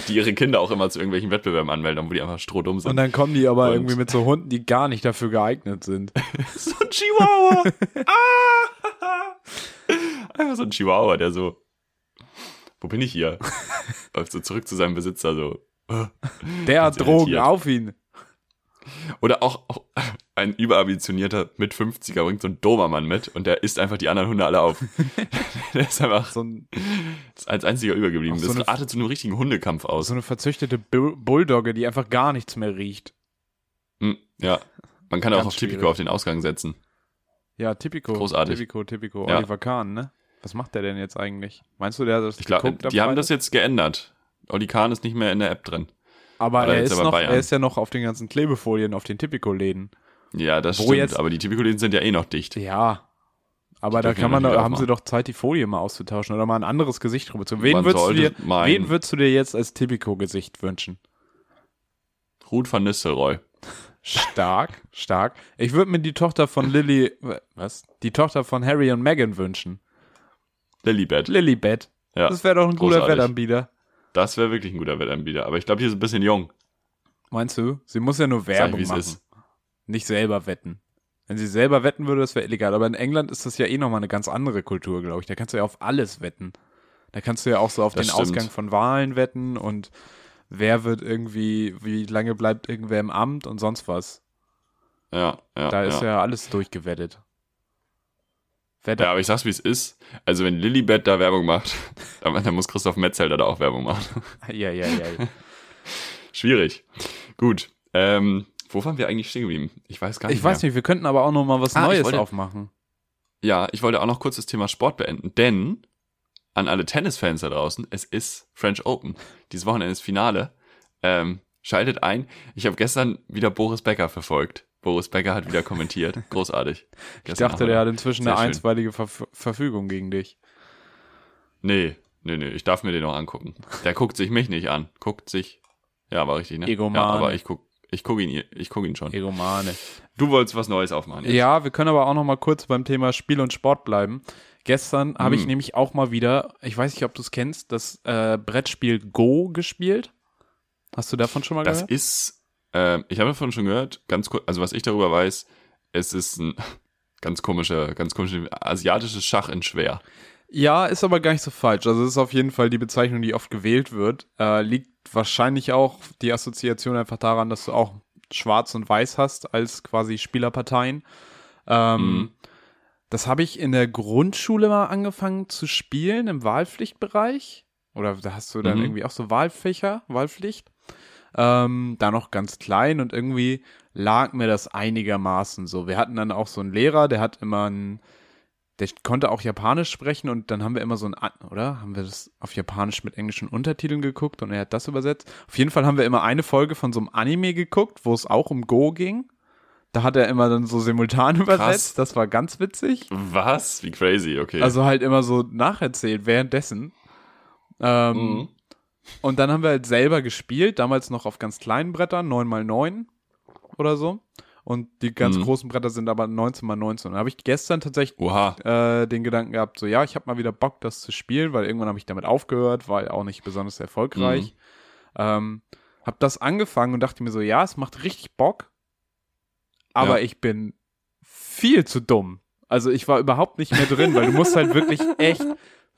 die ihre Kinder auch immer zu irgendwelchen Wettbewerben anmelden, wo die einfach strohdumm sind. Und dann kommen die aber Und- irgendwie mit so Hunden, die gar nicht dafür geeignet sind. so ein Chihuahua. ah! Einfach so ein Chihuahua, der so, wo bin ich hier? Läuft so zurück zu seinem Besitzer, so. Der hat Drogen auf ihn. Oder auch, auch ein überambitionierter mit 50er bringt so ein Dobermann mit und der isst einfach die anderen Hunde alle auf. der ist einfach So, ein, ist als einziger übergeblieben. So das artet zu einem richtigen Hundekampf aus. so eine verzüchtete Bu- Bulldogge, die einfach gar nichts mehr riecht. Hm, ja. Man kann auch auf Typico auf den Ausgang setzen. Ja, Typico. Großartig. Typico, Typico. Ja. Oliver Kahn, ne? Was macht der denn jetzt eigentlich? Meinst du, der hat das Ich glaube, die haben das jetzt geändert. Oli Kahn ist nicht mehr in der App drin. Aber er ist, aber noch, Bayern. er ist ja noch auf den ganzen Klebefolien auf den Typico-Läden. Ja, das Wo stimmt. jetzt- aber die Typico-Läden sind ja eh noch dicht. Ja. Aber Die da kann man, da haben sie doch Zeit, die Folie mal auszutauschen oder mal ein anderes Gesicht drüber zu. Wen würdest, du dir, wen würdest du dir jetzt als Typico-Gesicht wünschen? Ruth van Nistelrooy. Stark, stark. Ich würde mir die Tochter von Lily, was? Die Tochter von Harry und Meghan wünschen. Lilibet. Lilibet. Ja, Das wäre doch ein guter großartig. Wettanbieter. Das wäre wirklich ein guter Wettanbieter. Aber ich glaube, hier ist ein bisschen jung. Meinst du? Sie muss ja nur ich, Werbung es machen. ist. Nicht selber wetten. Wenn sie selber wetten würde, das wäre illegal. Aber in England ist das ja eh nochmal eine ganz andere Kultur, glaube ich. Da kannst du ja auf alles wetten. Da kannst du ja auch so auf Das den stimmt. Ausgang von Wahlen wetten und wer wird irgendwie, wie lange bleibt irgendwer im Amt und sonst was. Ja, ja. Da ist ja. ja alles durchgewettet. Da, Ja, aber ich sag's wie es ist. Also wenn Lilibet da Werbung macht, dann, dann muss Christoph Metzelder da auch Werbung machen. ja, ja, ja. ja. Schwierig. Gut. Ähm, wo waren wir eigentlich stehen geblieben? Ich weiß gar nicht. Ich weiß mehr. nicht, wir könnten aber auch noch mal was Ah, Neues wollte- aufmachen. Ja, ich wollte auch noch kurz das Thema Sport beenden, denn an alle Tennisfans da draußen, es ist French Open. Dieses Wochenende ist Finale. Ähm, schaltet ein. Ich habe gestern wieder Boris Becker verfolgt. Boris Becker hat wieder kommentiert. Großartig. Ich dachte, der hat inzwischen Sehr eine schön. einstweilige Verf Verfügung gegen dich. Nee, nee, nee, ich darf mir den noch angucken. Der guckt sich mich nicht an. Guckt sich. Ja, war richtig, ne? Egomane. Ja, aber ich guck, ich guck ihn, ich guck ihn schon. Egomane. Du wolltest was Neues aufmachen. jetzt. Ja, wir können aber auch noch mal kurz beim Thema Spiel und Sport bleiben. Gestern habe ich Hm. nämlich auch mal wieder, ich weiß nicht, ob du es kennst, das äh, Brettspiel Go gespielt. Hast du davon schon mal Das gehört? ist, ähm, ich habe davon schon gehört, ganz kurz, also was ich darüber weiß, es ist ein ganz komischer, ganz komisches asiatisches Schach in schwer. Ja, ist aber gar nicht so falsch. Also es ist auf jeden Fall die Bezeichnung, die oft gewählt wird. Äh, liegt wahrscheinlich auch die Assoziation einfach daran, dass du auch Schwarz und Weiß hast als quasi Spielerparteien. Ähm, Mhm. Das habe ich in der Grundschule mal angefangen zu spielen im Wahlpflichtbereich. Oder da hast du dann Mhm. irgendwie auch so Wahlfächer, Wahlpflicht. Ähm, da noch ganz klein und irgendwie lag mir das einigermaßen so. Wir hatten dann auch so einen Lehrer, der hat immer ein, der konnte auch Japanisch sprechen und dann haben wir immer so ein, oder? Haben wir das auf Japanisch mit englischen Untertiteln geguckt und er hat das übersetzt. Auf jeden Fall haben wir immer eine Folge von so einem Anime geguckt, wo es auch um Go ging. Da hat er immer dann so simultan übersetzt. Das war ganz witzig. Was? Wie crazy, okay. Also halt immer so nacherzählt währenddessen. Ähm, Mhm. Und dann haben wir halt selber gespielt, damals noch auf ganz kleinen Brettern, 9x9 oder so. Und die ganz Mhm. großen Bretter sind aber 19x19. Und da habe ich gestern tatsächlich äh, den Gedanken gehabt, so ja, ich habe mal wieder Bock, das zu spielen, weil irgendwann habe ich damit aufgehört, war ja auch nicht besonders erfolgreich. Ähm, hab das angefangen und dachte mir so, ja, es macht richtig Bock, aber Ja. ich bin viel zu dumm. Also ich war überhaupt nicht mehr drin, weil du musst halt wirklich echt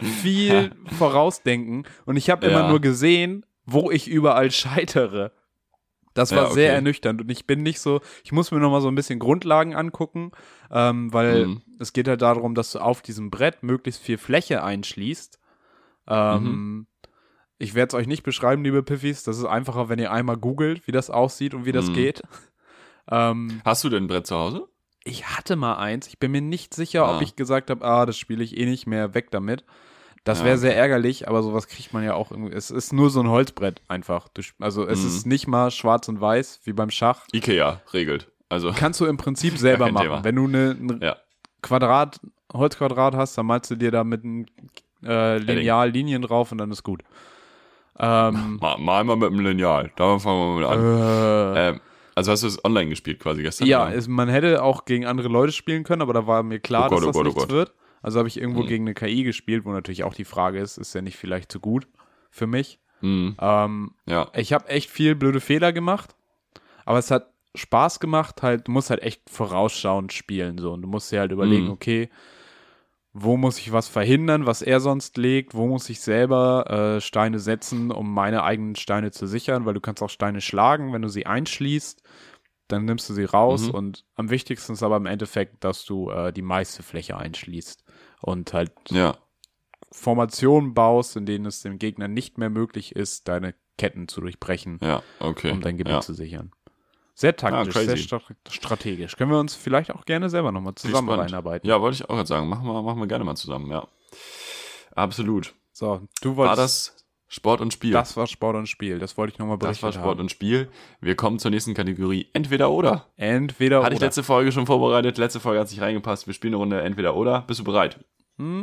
viel vorausdenken und ich habe immer Ja. nur gesehen, wo ich überall scheitere. Das war Ja, sehr okay. ernüchternd und ich bin nicht so, ich muss mir noch mal so ein bisschen Grundlagen angucken, ähm, weil Mhm. es geht halt darum, dass du auf diesem Brett möglichst viel Fläche einschließt. Ähm, Mhm. Ich werde es euch nicht beschreiben, liebe Piffis. Das ist einfacher, wenn ihr einmal googelt, wie das aussieht und wie das Mhm. geht. Ähm, Hast du denn ein Brett zu Hause? Ich hatte mal eins. Ich bin mir nicht sicher, Ah. ob ich gesagt habe, ah, das spiele ich eh nicht mehr, weg damit. Das Ja, wäre sehr ärgerlich, aber sowas kriegt man ja auch irgendwie. Es ist nur so ein Holzbrett einfach. Also es Mhm. ist nicht mal schwarz und weiß wie beim Schach. Ikea regelt. Also, Kannst du im Prinzip selber machen. Thema. Wenn du eine, ein ja. Quadrat, Holzquadrat hast, dann malst du dir da mit einem äh, Lineal Linien drauf und dann ist gut. Ähm, Mal, mal mal mit dem Lineal. Da fangen wir mal an. äh, Ähm, also hast du es online gespielt quasi gestern? ja, es, man hätte auch gegen andere Leute spielen können, aber da war mir klar, Oh Gott, dass oh das Gott, oh nichts Gott. wird. Also habe ich irgendwo Mhm. gegen eine KI gespielt, wo natürlich auch die Frage ist, ist ja nicht vielleicht zu gut für mich. Mhm. Ähm, Ja. ich habe echt viel blöde Fehler gemacht, aber es hat Spaß gemacht, halt, du musst halt echt vorausschauend spielen, so. Und du musst dir halt überlegen, Mhm. okay, wo muss ich was verhindern, was er sonst legt, wo muss ich selber äh, Steine setzen, um meine eigenen Steine zu sichern, weil du kannst auch Steine schlagen, wenn du sie einschließt, dann nimmst du sie raus Mhm. und am wichtigsten ist aber im Endeffekt, dass du äh, die meiste Fläche einschließt und halt Ja. Formationen baust, in denen es dem Gegner nicht mehr möglich ist, deine Ketten zu durchbrechen, Ja. Okay. um dein Gebiet ja. zu sichern. Sehr taktisch, crazy. sehr stra strategisch. Können wir uns vielleicht auch gerne selber nochmal zusammen spannend. reinarbeiten. Ja, wollte ich auch gerade sagen. Machen wir, machen wir gerne mal zusammen, ja. Absolut. So, du War wolltest. das Sport und Spiel? Das war Sport und Spiel. Das wollte ich nochmal Das berichtet war Sport haben. und Spiel. Wir kommen zur nächsten Kategorie. Entweder oder. Entweder Hatte ich oder. letzte Folge schon vorbereitet. Letzte Folge hat sich reingepasst. Wir spielen eine Runde Entweder oder. Bist du bereit? Hm,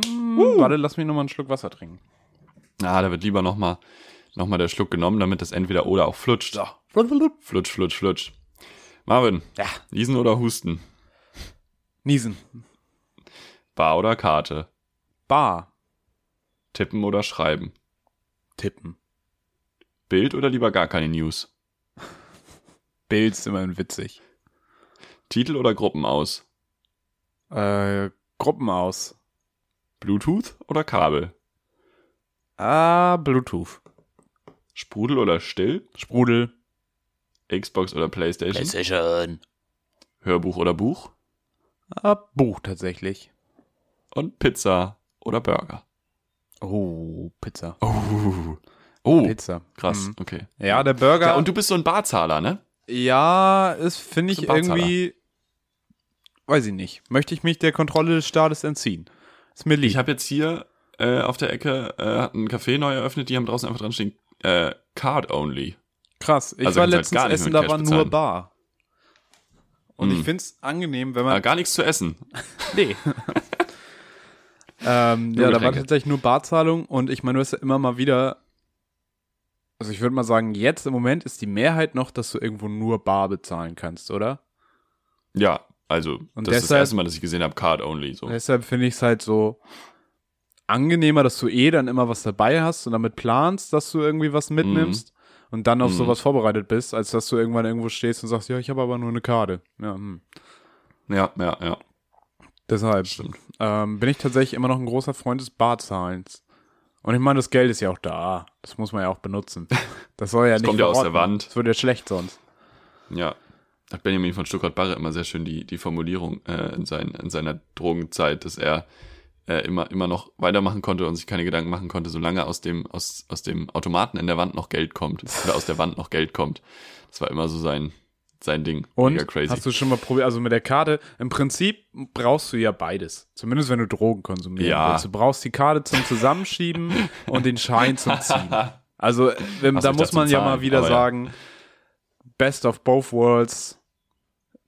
Warte, lass mich nochmal einen Schluck Wasser trinken. Ah, da wird lieber nochmal noch mal der Schluck genommen, damit das Entweder oder auch flutscht. Flutsch, flutsch, flutsch. Marvin. Ja. Niesen oder Husten? Niesen. Bar oder Karte? Bar. Tippen oder schreiben? Tippen. Bild oder lieber gar keine News? Bild ist immerhin witzig. Titel oder Gruppen aus? Äh, Gruppen aus. Bluetooth oder Kabel? Ah, Bluetooth. Sprudel oder still? Sprudel. Xbox oder Playstation? PlayStation. Hörbuch oder Buch? Ah, Buch tatsächlich. Und Pizza oder Burger? Oh, Pizza. Oh, oh Pizza. krass, Mhm. okay. Ja, der Burger. Ja, und du bist so ein Barzahler, ne? Ja, ist, finde ich irgendwie. Weiß ich nicht. Möchte ich mich der Kontrolle des Staates entziehen? Ist mir lieb. Ich habe jetzt hier äh, auf der Ecke äh, hat ein Café neu eröffnet, die haben draußen einfach dran stehen, äh, Card Only. Krass. Ich Also war halt letztens nicht essen, da war nur bezahlen. Bar. Und Hm. ich find's angenehm, wenn man. gar nichts zu essen. Nee. ähm, Nur ja, da war tatsächlich nur Barzahlung und ich meine, du hast ja immer mal wieder. Also ich würde mal sagen, jetzt im Moment ist die Mehrheit noch, dass du irgendwo nur Bar bezahlen kannst, oder? Ja, also Und das ist das deshalb- erste Mal, dass ich gesehen habe, Card Only. So. Deshalb finde ich es halt so angenehmer, dass du eh dann immer was dabei hast und damit planst, dass du irgendwie was mitnimmst und dann auf Mhm. sowas vorbereitet bist, als dass du irgendwann irgendwo stehst und sagst, ja, ich habe aber nur eine Karte. Ja, hm. Ja, ja, ja. Deshalb ähm, bin ich tatsächlich immer noch ein großer Freund des Barzahlens. Und ich meine, das Geld ist ja auch da. Das muss man ja auch benutzen. Das soll ja nicht kommt ja aus der. Wand. Das wird ja schlecht sonst. Ja. Hat Benjamin von Stuttgart-Barre immer sehr schön die, die Formulierung äh, in, sein, in seiner Drogenzeit, dass er äh, immer, immer noch weitermachen konnte und sich keine Gedanken machen konnte, solange aus dem, aus, aus dem Automaten in der Wand noch Geld kommt. Oder aus der Wand noch Geld kommt. Das war immer so sein, sein Ding. Und Mega crazy. hast du schon mal probiert, also mit der Karte, im Prinzip brauchst du ja beides. Zumindest wenn du Drogen konsumieren Ja. Du brauchst die Karte zum Zusammenschieben und den Schein zum Ziehen. Also wenn, Hast da muss man ja mal wieder sagen, best of both worlds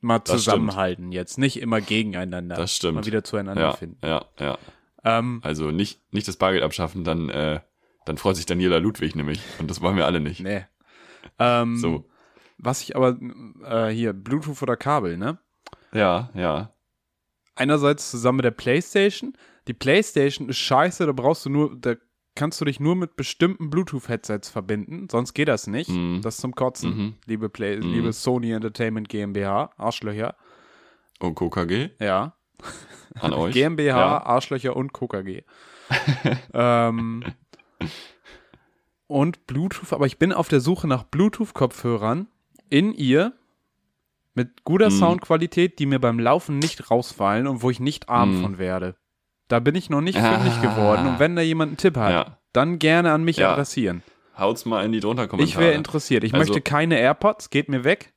mal Das zusammenhalten jetzt. Nicht immer gegeneinander. Das stimmt. Mal wieder zueinander ja, finden. ja, ja. Ähm, Also nicht, nicht das Bargeld abschaffen, dann, äh, dann freut sich Daniela Ludwig nämlich. Und das wollen wir alle nicht. nee. Ähm, So. Was ich aber, äh, hier, Bluetooth oder Kabel, ne? Ja, ja. einerseits zusammen mit der Playstation. Die Playstation ist scheiße, da brauchst du nur, da kannst du dich nur mit bestimmten Bluetooth-Headsets verbinden, sonst geht das nicht. Mhm. Das ist zum Kotzen, Mhm. liebe, Play Mhm. liebe Sony Entertainment GmbH, Arschlöcher. Und KKG Ja. an euch. GmbH, Ja. Arschlöcher und KKG. ähm, und Bluetooth, aber ich bin auf der Suche nach Bluetooth-Kopfhörern in ihr mit guter Mhm. Soundqualität, die mir beim Laufen nicht rausfallen und wo ich nicht arm Mhm. von werde. Da bin ich noch nicht Ah. fündig geworden und wenn da jemand einen Tipp hat, Ja. dann gerne an mich Ja. adressieren. Haut's mal in die drunter Ich Kommentare. wäre interessiert. Ich Also- möchte keine AirPods, geht mir weg.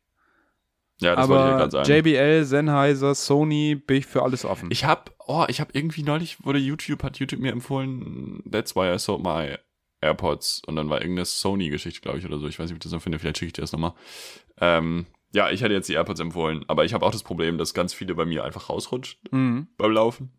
Ja, das wollte ich ja aber gerade sagen. JBL, Sennheiser, Sony, bin ich für alles offen. Ich hab, oh, ich hab irgendwie neulich wurde YouTube, hat YouTube mir empfohlen, that's why I sold my AirPods. Und dann war irgendeine Sony-Geschichte, glaube ich, oder so. Ich weiß nicht, ob ich das noch finde, vielleicht schicke ich dir das nochmal. Ähm, ja, ich hatte jetzt die AirPods empfohlen, aber ich habe auch das Problem, dass ganz viele bei mir einfach rausrutschen mhm. beim Laufen.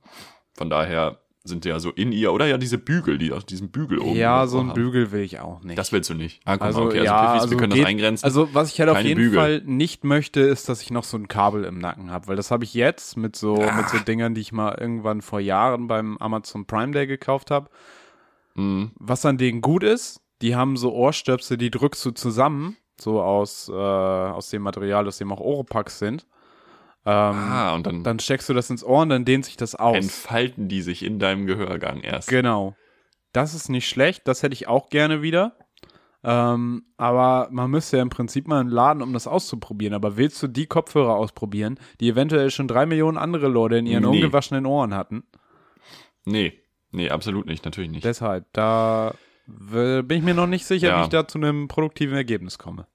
Von daher sind die ja so in ihr, oder ja diese Bügel, die aus diesem Bügel oben. Ja, so ein. Bügel will ich auch nicht. Das willst du nicht. Ah, guck Also, mal, okay, also ja, Piffis, also wir können geht- das eingrenzen. Also, was ich halt auf Keine jeden Bügel. Fall nicht möchte, ist, dass ich noch so ein Kabel im Nacken habe, weil das habe ich jetzt mit so, mit so Dingern, die ich mal irgendwann vor Jahren beim Amazon Prime Day gekauft habe. Mhm. Was an denen gut ist, die haben so Ohrstöpsel, die drückst du zusammen, so aus, äh, aus dem Material, aus dem auch Oropax sind. Ähm, Ah, und dann, Dann steckst du das ins Ohr und dann dehnt sich das aus. entfalten die sich in deinem Gehörgang erst. Genau. Das ist nicht schlecht, das hätte ich auch gerne wieder. Ähm, aber man müsste ja im Prinzip mal einen Laden, um das auszuprobieren. Aber willst du die Kopfhörer ausprobieren, die eventuell schon drei Millionen andere Leute in ihren Nee. ungewaschenen Ohren hatten? Nee, nee, absolut nicht, natürlich nicht. Deshalb, da bin ich mir noch nicht sicher, Ja. wie ich da zu einem produktiven Ergebnis komme.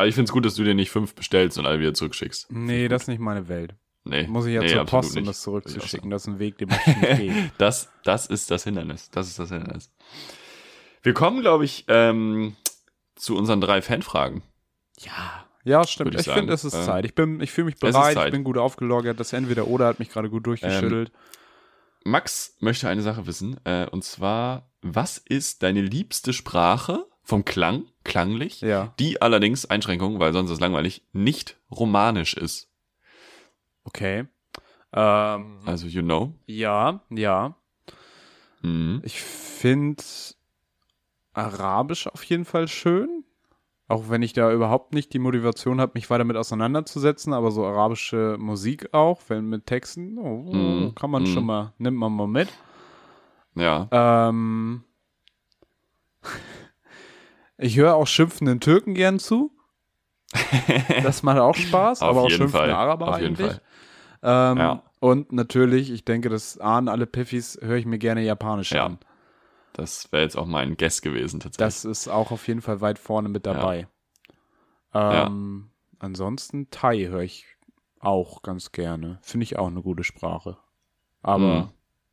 Aber ich find's gut, dass du dir nicht fünf bestellst und alle wieder zurückschickst. Nee, das ist nicht meine Welt. Nee. Muss ich ja nee, zur Post, um das zurückzuschicken. Das ist ein Weg, den ich nicht gehen. Das, das ist das Hindernis. Das ist das Hindernis. Wir kommen, glaube ich, ähm, zu unseren drei Fanfragen. Ja. Ja, stimmt. Ich Ich, finde, es ist Äh, Zeit. Ich, bin, ich fühle mich es bereit, ich bin gut aufgelockert. Das Entweder-Oder hat mich gerade gut durchgeschüttelt. Max möchte eine Sache wissen, äh, und zwar, was ist deine liebste Sprache vom Klang, klanglich, ja. die allerdings, Einschränkung, weil sonst ist es langweilig, nicht romanisch ist? Okay. Ähm, Also, you know. ja, ja. Mhm. Ich finde Arabisch auf jeden Fall schön. Auch wenn ich da überhaupt nicht die Motivation habe, mich weiter mit auseinanderzusetzen, aber so arabische Musik auch, wenn mit Texten, oh, Mm, kann man mm. schon mal, nimmt man mal mit. Ja. Ähm, ich höre auch schimpfenden Türken gern zu. Das macht auch Spaß, aber auch jeden schimpfende Fall. Araber Auf jeden eigentlich. Fall. Ähm, Ja. Und natürlich, ich denke, das ahnen alle Piffis, höre ich mir gerne Japanisch Ja, an. Das wäre jetzt auch mein Guess gewesen, tatsächlich. Das ist auch auf jeden Fall weit vorne mit dabei. Ja. Ähm, Ansonsten Thai höre ich auch ganz gerne. Finde ich auch eine gute Sprache. Aber Mhm.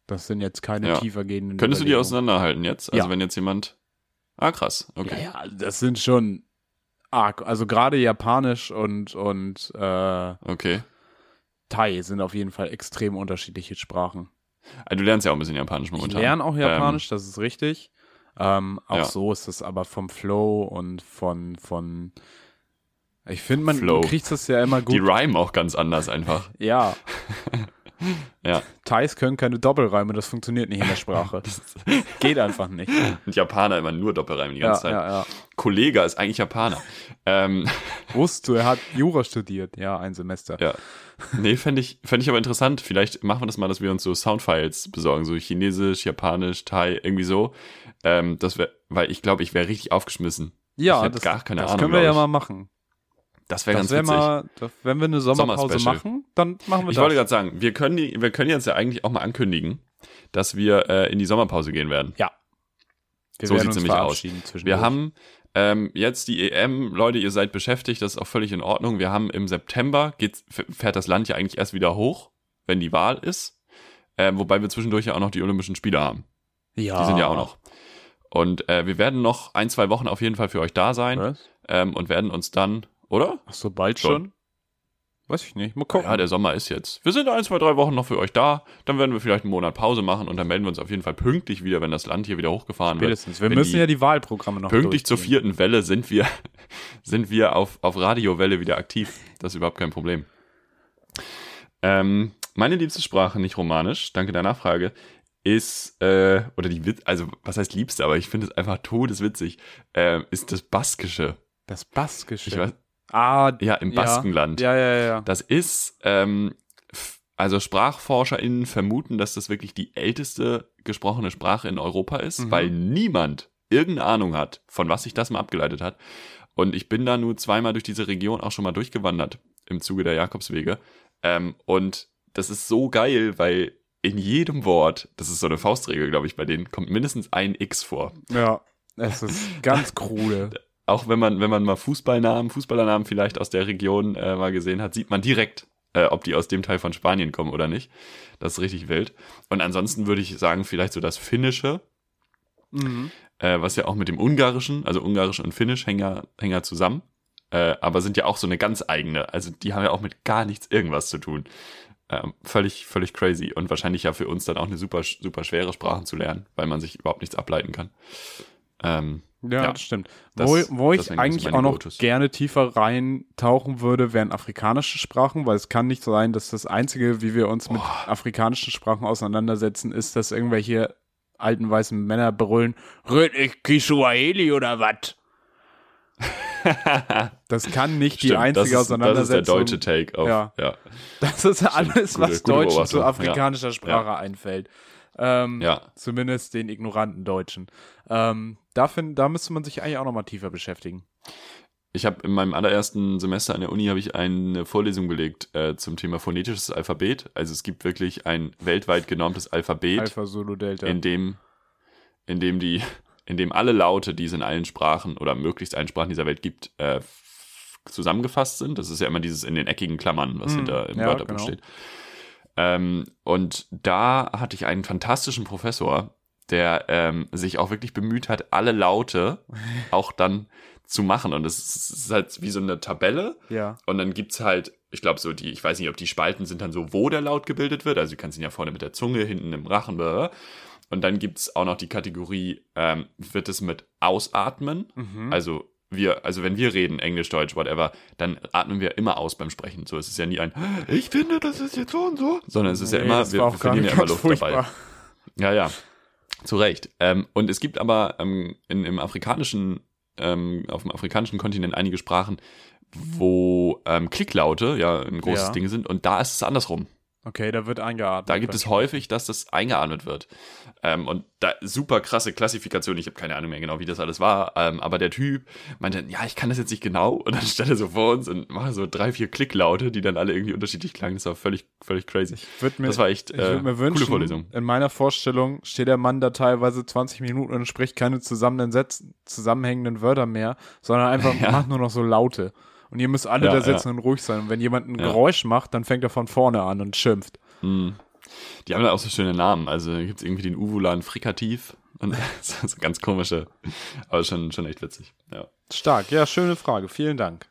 das sind jetzt keine Ja. tiefer gehenden Könntest du die auseinanderhalten jetzt? Also Ja. wenn jetzt jemand. Ah, krass. Okay. Ja, ja, das sind schon arg. Also gerade Japanisch und, und äh, Okay. Thai sind auf jeden Fall extrem unterschiedliche Sprachen. Also, du lernst ja auch ein bisschen Japanisch Ich momentan. lerne auch Japanisch, das ist richtig. Ähm, auch ja. so ist es aber vom Flow und von, von ich finde, man Flow. kriegt das ja immer Ähm, die gut. rhymen auch ganz anders einfach. Ja. Ja. Thais können keine Doppelreime, das funktioniert nicht in der Sprache. Geht einfach nicht. Und Japaner immer nur Doppelreim die ganze Ja, Zeit. ja, ja. Kollege ist eigentlich Japaner. ähm, Wusstest du, er hat Jura studiert. Ja, ein Semester. ja. Nee, fände ich, fänd ich aber interessant. Vielleicht machen wir das mal, dass wir uns so Soundfiles besorgen, so Chinesisch, Japanisch, Thai, irgendwie so. Ähm, das wär, weil ich glaube, ich wäre richtig aufgeschmissen. Ja, Ich das, gar keine das Ahnung, können wir ja mal machen. Das wäre ganz wär witzig. mal, wenn wir eine Sommerpause Sommerspecial. machen, dann machen wir Ich das. wollte gerade sagen, wir können, die, wir können jetzt ja eigentlich auch mal ankündigen, dass wir äh, in die Sommerpause gehen werden. wir so sieht's uns nämlich aus. Wir haben ähm, jetzt die EM, Leute, ihr seid beschäftigt, das ist auch völlig in Ordnung. Wir haben im September, fährt das Land ja eigentlich erst wieder hoch, wenn die Wahl ist. Ähm, wobei wir zwischendurch ja auch noch die Olympischen Spiele haben. ja. Die sind ja auch noch. Und äh, wir werden noch ein, zwei Wochen auf jeden Fall für euch da sein ähm, und werden uns dann, oder? Ach so, bald Schon. schon? Weiß ich nicht. Mal gucken. Ja, der Sommer ist jetzt. Wir sind ein, zwei, drei Wochen noch für euch da. Dann werden wir vielleicht einen Monat Pause machen und dann melden wir uns auf jeden Fall pünktlich wieder, wenn das Land hier wieder hochgefahren wird. Spätestens. Wir müssen die- ja die Wahlprogramme noch Pünktlich zur vierten Welle sind wir, sind wir auf, auf Radiowelle wieder aktiv. Das ist überhaupt kein Problem. Ähm, meine liebste Sprache, nicht romanisch, danke der Nachfrage, ist, äh, oder die Witz, also was heißt liebste, aber ich finde es einfach todeswitzig, äh, ist das Baskische. Das Baskische. Ich weiß, ah, ja, im Baskenland. Ja, ja, ja. Das ist, ähm, also SprachforscherInnen vermuten, dass das wirklich die älteste gesprochene Sprache in Europa ist, Mhm. weil niemand irgendeine Ahnung hat, von was sich das mal abgeleitet hat. Und ich bin da nur zweimal durch diese Region auch schon mal durchgewandert im Zuge der Jakobswege. Ähm, und das ist so geil, weil in jedem Wort, das ist so eine Faustregel, glaube ich, bei denen kommt mindestens ein X vor. Ja, es ist ganz krude. Auch wenn man, wenn man mal Fußballnamen, Fußballernamen vielleicht aus der Region äh, mal gesehen hat, sieht man direkt, äh, ob die aus dem Teil von Spanien kommen oder nicht. Das ist richtig wild. Und ansonsten würde ich sagen, vielleicht so das Finnische, Mhm. äh, was ja auch mit dem Ungarischen, also Ungarisch und Finnisch hängen ja, hängen ja zusammen, äh, aber sind ja auch so eine ganz eigene. Also die haben ja auch mit gar nichts irgendwas zu tun. Ähm, völlig, völlig crazy und wahrscheinlich ja für uns dann auch eine super, super schwere Sprache zu lernen, weil man sich überhaupt nichts ableiten kann. Ähm, Ja, Ja, das stimmt. das- wo wo ich eigentlich auch noch Go-Tos. gerne tiefer reintauchen würde, wären afrikanische Sprachen, weil es kann nicht sein, dass das Einzige, wie wir uns mit afrikanischen Sprachen auseinandersetzen, ist, dass irgendwelche alten weißen Männer brüllen, red ich Kiswahili oder was? Das kann nicht die Stimmt, einzige das ist, das ist Auseinandersetzung. der deutsche Take auf. Ja. Ja. Das ist alles, gute- was Deutschen zu afrikanischer Sprache einfällt. Ähm, Ja. Zumindest den ignoranten Deutschen. Ähm, da, find, da müsste man sich eigentlich auch nochmal tiefer beschäftigen. Ich habe in meinem allerersten Semester an der Uni habe ich eine Vorlesung belegt äh, zum Thema phonetisches Alphabet. Also es gibt wirklich ein weltweit genormtes Alphabet, Alpha Solo Delta. in dem, in dem die, in dem alle Laute, die es in allen Sprachen oder möglichst allen Sprachen dieser Welt gibt, äh, zusammengefasst sind. Das ist ja immer dieses in den eckigen Klammern, was Mhm. hinter im Ja, Wörterbuch genau. steht. Ähm, und da hatte ich einen fantastischen Professor, der ähm, sich auch wirklich bemüht hat, alle Laute auch dann zu machen. Und es ist, es halt wie so eine Tabelle. ja. Und dann gibt's halt, ich glaube, so die, ich weiß nicht, ob die Spalten sind dann so, wo der Laut gebildet wird. Also du kannst ihn ja vorne mit der Zunge, hinten im Rachen. Blablabla. Und dann gibt's auch noch die Kategorie, ähm, wird es mit Ausatmen? Mhm. Also wir, also wenn wir reden, Englisch, Deutsch, whatever, dann atmen wir immer aus beim Sprechen. So, es ist ja nie ein, ich finde, das ist jetzt so und so, sondern es ist ja Nee, immer, das wir, wir verlieren ja immer Luft furchtbar. dabei. Ja, ja. Zu Recht. Ähm, und es gibt aber ähm, in, im afrikanischen ähm, auf dem afrikanischen Kontinent einige Sprachen, wo ähm, Klicklaute ja ein großes Ja. Ding sind und da ist es andersrum. Okay, da wird eingeatmet. Da gibt es häufig, dass das eingeatmet wird. Ähm, und da super krasse Klassifikation. Ich habe keine Ahnung mehr genau, wie das alles war. Ähm, aber der Typ meinte, ja, ich kann das jetzt nicht genau. Und dann stand er so vor uns und machte so drei, vier Klicklaute, die dann alle irgendwie unterschiedlich klangen. Das war völlig, völlig crazy. Mir, das war echt äh, mir wünschen, coole Vorlesung. in meiner Vorstellung steht der Mann da teilweise 20 Minuten und spricht keine zusammenhängenden Wörter mehr, sondern einfach Ja. macht nur noch so Laute. Und ihr müsst alle Ja, da sitzen und ruhig sein. Und wenn jemand ein Ja. Geräusch macht, dann fängt er von vorne an und schimpft. Mm. Die haben da auch so schöne Namen. Also gibt es irgendwie den Uvulan Frikativ. Und das ist so ganz komische. Aber schon, schon echt witzig. Ja. Stark, ja, schöne Frage. Vielen Dank.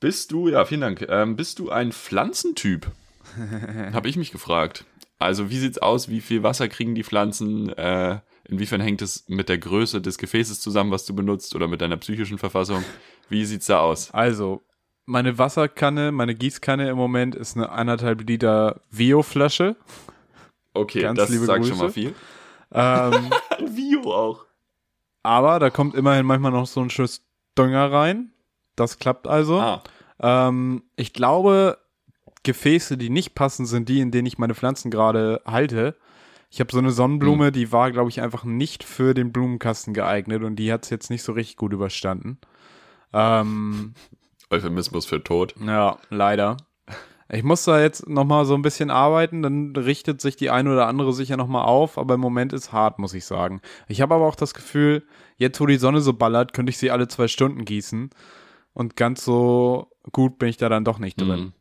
Bist du, ja, vielen Dank. Ähm, bist du ein Pflanzentyp? Habe ich mich gefragt. Also, wie sieht's aus? Wie viel Wasser kriegen die Pflanzen? Äh, inwiefern hängt es mit der Größe des Gefäßes zusammen, was du benutzt, oder mit deiner psychischen Verfassung? Wie sieht's da aus? Also, meine Wasserkanne, meine Gießkanne im Moment ist eine anderthalb Liter Vio-Flasche. Okay, Ganz das liebe sagt Grüße. schon mal viel. Ähm, Vio auch. aber da kommt immerhin manchmal noch so ein Schuss Dünger rein. Das klappt also. Ah, Ähm, ich glaube, Gefäße, die nicht passen, sind die, in denen ich meine Pflanzen gerade halte. Ich habe so eine Sonnenblume, Hm. die war, glaube ich, einfach nicht für den Blumenkasten geeignet und die hat es jetzt nicht so richtig gut überstanden. Ähm, Euphemismus für tot. ja, leider. Ich muss da jetzt nochmal so ein bisschen arbeiten, dann richtet sich die eine oder andere sicher nochmal auf, aber im Moment ist hart, muss ich sagen. Ich habe aber auch das Gefühl, jetzt wo die Sonne so ballert, könnte ich sie alle zwei Stunden gießen. Und ganz so gut bin ich da dann doch nicht drin.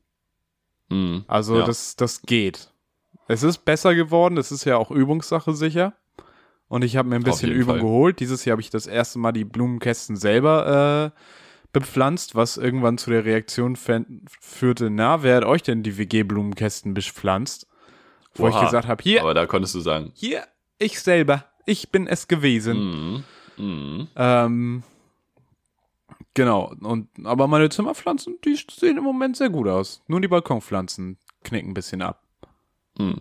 Mm. Mm. Also Ja. das, das geht. Es ist besser geworden, es ist ja auch Übungssache sicher. Und ich habe mir ein bisschen Übung Fall. geholt. Dieses Jahr habe ich das erste Mal die Blumenkästen selber äh, bepflanzt, was irgendwann zu der Reaktion führte, na, wer hat euch denn die WG-Blumenkästen bepflanzt? Wo ich Oha. gesagt habe, hier, Aber da konntest du sagen. hier, ich selber, ich bin es gewesen. Mm. Mm. Ähm, genau, und aber meine Zimmerpflanzen, die sehen im Moment sehr gut aus. Nur die Balkonpflanzen knicken ein bisschen ab. Mm.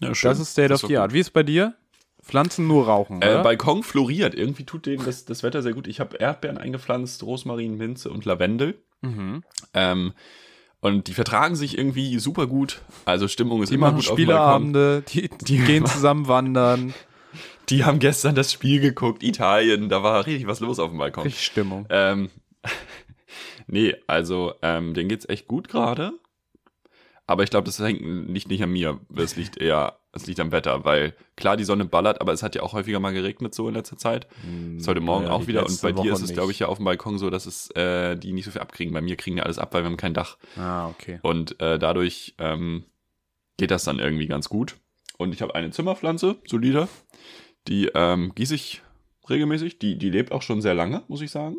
Ja, schön. Das ist State of doch the gut. Art. Wie ist bei dir? Pflanzen nur rauchen, Äh, oder? Balkon floriert. Irgendwie tut denen das, das Wetter sehr gut. Ich habe Erdbeeren eingepflanzt, Rosmarin, Minze und Lavendel. mhm. Ähm, und die vertragen sich irgendwie super gut. Also Stimmung ist Die immer gut. Spieleabende, die, die gehen zusammen wandern. Die haben gestern das Spiel geguckt, Italien. Da war richtig was los auf dem Balkon. Richtig Stimmung. Ähm, nee, also ähm, denen geht's echt gut gerade. Aber ich glaube, das hängt nicht, nicht an mir. Es liegt eher, es liegt am Wetter, weil klar, die Sonne ballert, aber es hat ja auch häufiger mal geregnet so in letzter Zeit. Es ist heute Morgen Ja, auch wieder. Und bei dir Woche ist es, glaube ich, ja auf dem Balkon so, dass es äh, die nicht so viel abkriegen. Bei mir kriegen die alles ab, weil wir haben kein Dach. Ah, okay. Und äh, dadurch ähm, geht das dann irgendwie ganz gut. Und ich habe eine Zimmerpflanze, solide. Die ähm, gieße ich regelmäßig. Die, die lebt auch schon sehr lange, muss ich sagen.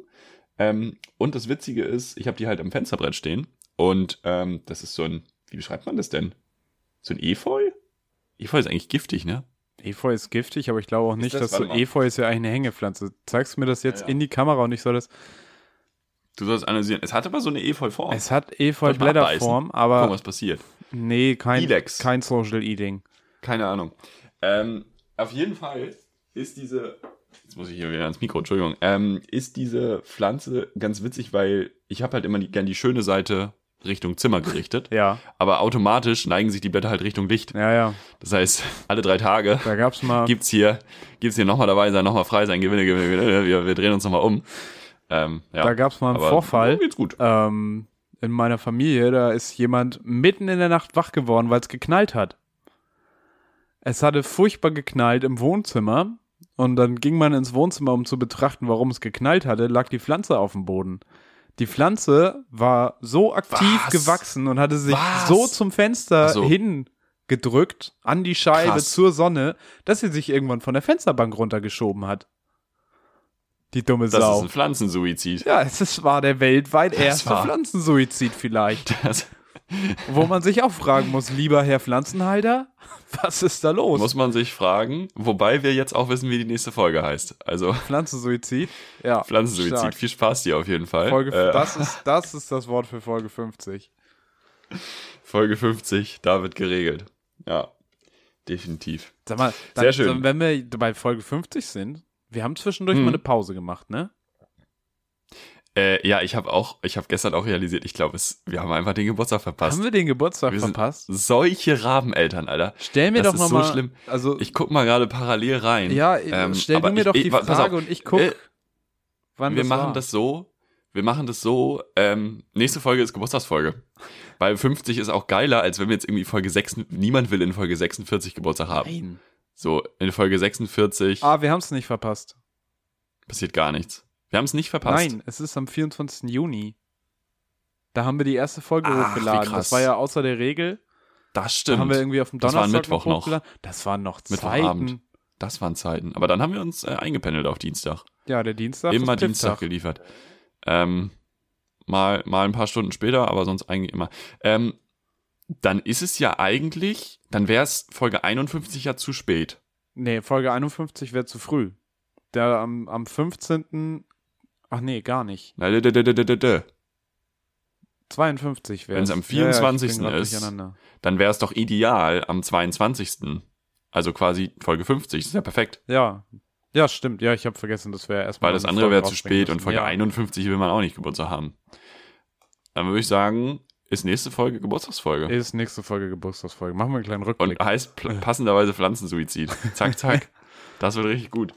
Ähm, und das Witzige ist, ich habe die halt am Fensterbrett stehen. Und ähm, das ist so ein, wie beschreibt man das denn? So ein Efeu? Efeu ist eigentlich giftig, ne? Efeu ist giftig, aber ich glaube auch nicht, das? dass so. Efeu ist ja eigentlich eine Hängepflanze. Zeigst du mir das jetzt Ja, ja. in die Kamera und ich soll das. Du sollst analysieren. Es hat aber so eine Efeu-Form. Es hat Efeu-Blätterform, Guck, aber was passiert. nee, kein, kein Social Eating. Keine Ahnung. Ähm, auf jeden Fall ist diese, jetzt muss ich hier wieder ans Mikro, Entschuldigung, ähm, ist diese Pflanze ganz witzig, weil ich habe halt immer die, gern die schöne Seite Richtung Zimmer gerichtet, Ja, aber automatisch neigen sich die Blätter halt Richtung Licht. ja, ja. Das heißt, alle drei Tage Da gab's mal. gibt's hier, gibt's hier nochmal dabei sein, nochmal frei sein, Gewinne, Gewinne, Gewinne, wir, wir drehen uns nochmal um. Ähm, ja, Da gab's mal einen aber Vorfall. geht's gut. ähm, in meiner Familie, da ist jemand mitten in der Nacht wach geworden, weil es geknallt hat. Es hatte furchtbar geknallt im Wohnzimmer und dann ging man ins Wohnzimmer, um zu betrachten, warum es geknallt hatte, lag die Pflanze auf dem Boden. Die Pflanze war so aktiv Was? gewachsen und hatte sich Was? so zum Fenster so. hingedrückt an die Scheibe Krass. zur Sonne, dass sie sich irgendwann von der Fensterbank runtergeschoben hat. Die dumme Das Sau. ist ein Pflanzensuizid. Ja, es ist- war der weltweit erste war- Pflanzensuizid vielleicht. Das Wo man sich auch fragen muss, lieber Herr Pflanzenhalter, was ist da los? muss man sich fragen, wobei wir jetzt auch wissen, wie die nächste Folge heißt. Also Pflanzensuizid? Ja. Pflanzensuizid. stark. Viel Spaß dir auf jeden Fall. Folge, äh, das, ist, das ist das Wort für Folge 50. Folge 50, da wird geregelt. Ja, definitiv. Sag mal, Sehr schön. Wenn wir bei Folge 50 sind, wir haben zwischendurch Hm. mal eine Pause gemacht, ne? Äh, ja, ich habe auch, ich habe gestern auch realisiert, ich glaube, wir haben einfach den Geburtstag verpasst. Haben wir den Geburtstag Wir verpasst? Solche Rabeneltern, Alter. Stell mir das doch ist noch so mal, schlimm. also Ich guck mal gerade parallel rein. ja, ähm, stell du mir ich- doch ich- die auf, Frage und ich guck, äh, wann wir das machen war. das so, wir machen das so, ähm, nächste Folge ist Geburtstagsfolge. Weil 50 ist auch geiler, als wenn wir jetzt irgendwie Folge 6, niemand will in Folge 46 Geburtstag haben. Nein. So, in Folge 46 Ah, wir haben es nicht verpasst. passiert gar nichts. Wir haben es nicht verpasst. Nein, es ist am 24. Juni. Da haben wir die erste Folge Ach, hochgeladen. Das war ja außer der Regel. Das Da stimmt. haben wir irgendwie auf dem Das war Donnerstag Mittwoch noch. Das waren noch Mittwochabend. Zeiten. das waren Zeiten. Aber dann haben wir uns äh, eingependelt auf Dienstag. Ja, der Dienstag immer ist Dienstag geliefert. Ähm, mal, mal ein paar Stunden später, aber sonst eigentlich immer. Ähm, dann ist es ja eigentlich, dann wäre es Folge 51 ja zu spät. Nee, Folge 51 wäre zu früh. Der am, am 15. Ach nee, gar nicht. Na, dä, dä, dä, dä, dä, dä. 52 wäre Wenn's am 24. ist. ist. Dann wäre es doch ideal am 22. Also quasi Folge 50. Das ist ja perfekt. Ja. Ja, stimmt. Ja, ich habe vergessen, das wäre erstmal. Weil das andere wäre zu spät und müssen. Folge ja. 51 will man auch nicht Geburtstag haben. Dann würde ich sagen, ist nächste Folge Geburtstagsfolge. Ist nächste Folge Geburtstagsfolge. Machen wir einen kleinen Rückblick. Und heißt passenderweise Pflanzensuizid. Zack, zack. Das wird richtig gut.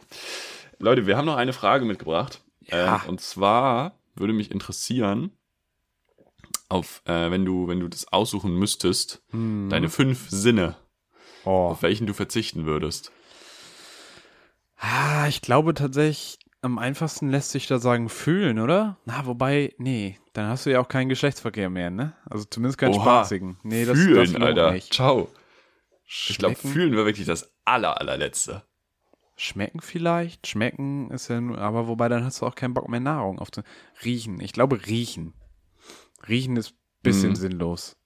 Leute, wir haben noch eine Frage mitgebracht. Ja. Äh, und zwar würde mich interessieren, auf, äh, wenn du, wenn du das aussuchen müsstest, Hm. deine fünf Sinne, oh. auf welchen du verzichten würdest. Ah, ich glaube tatsächlich, am einfachsten lässt sich da sagen fühlen, oder? Na, wobei, nee, dann hast du ja auch keinen Geschlechtsverkehr mehr, ne? Also zumindest keinen Oha. spaßigen. Nee, das, fühlen, das Alter. nicht. Ciao. Ich glaube, fühlen wäre wirklich das aller, allerletzte. Schmecken vielleicht. Schmecken ist ja nur, aber wobei dann hast du auch keinen Bock mehr Nahrung auf Riechen. Ich glaube riechen. Riechen ist ein bisschen Mhm. sinnlos.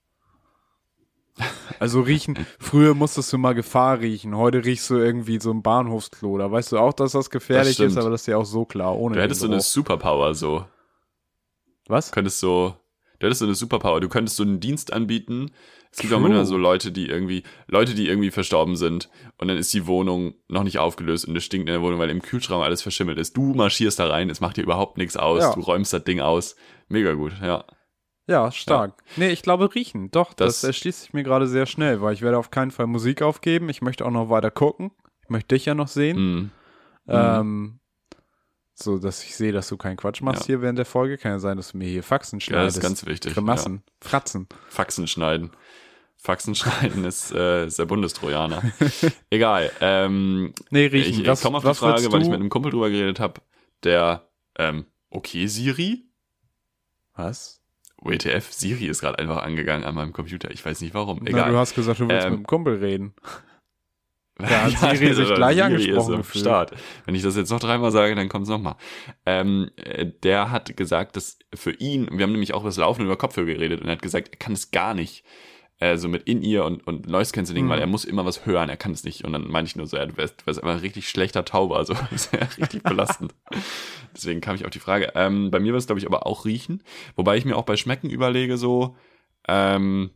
Also riechen, früher musstest du mal Gefahr riechen, heute riechst du irgendwie so ein Bahnhofsklo. Da weißt du auch, dass das gefährlich stimmt. ist, aber das ist ja auch so klar, ohne Du hättest so eine. Superpower so. Was? könntest so, du hättest so eine Superpower, du könntest so einen Dienst anbieten. Es gibt auch True. manchmal so Leute, die irgendwie, Leute, die irgendwie verstorben sind und dann ist die Wohnung noch nicht aufgelöst und es stinkt in der Wohnung, weil im Kühlschrank alles verschimmelt ist. Du marschierst da rein, es macht dir überhaupt nichts aus, Ja. du räumst das Ding aus. Mega gut, ja. Ja, stark. Nee, ich glaube riechen. Doch, das, Das- erschließt sich mir gerade sehr schnell, weil ich werde auf keinen Fall Musik aufgeben. Ich möchte auch noch weiter gucken. Ich möchte dich ja noch sehen. Mhm. Ähm, so, dass ich sehe, dass du keinen Quatsch machst Ja. hier während der Folge. Kann ja sein, dass du mir hier Faxen Ja, schneidest. das ist ganz wichtig. Grimassen, Fratzen. Ja. Faxen schneiden. Faxen schneiden ist, äh, ist der Bundestrojaner. Egal. Ähm, Nee, ich riechen. ich was, komme auf die Frage, weil ich mit einem Kumpel drüber geredet habe, der, ähm, okay, Siri? Was? WTF, Siri ist gerade einfach angegangen an meinem Computer. Ich weiß nicht warum. Na, Egal. du hast gesagt, du willst Ähm, mit dem Kumpel reden. Da hat Siri sich also gleich Siri angesprochen ist. Start. Wenn ich das jetzt noch dreimal sage, dann kommt es nochmal. Ähm, äh, der hat gesagt, dass für ihn, wir haben nämlich auch über das Laufen über Kopfhörer geredet und er hat gesagt, er kann es gar nicht. Äh, so mit In-Ear und, und Noise Cancelling, Mhm. weil er muss immer was hören, er kann es nicht. Und dann meinte ich nur so, ja, du wärst, du wärst einfach ein richtig schlechter Tauber, also ist ja richtig belastend. Deswegen kam ich auf die Frage. Ähm, bei mir wird es, glaube ich, aber auch riechen. Wobei ich mir auch bei Schmecken überlege, so, ähm,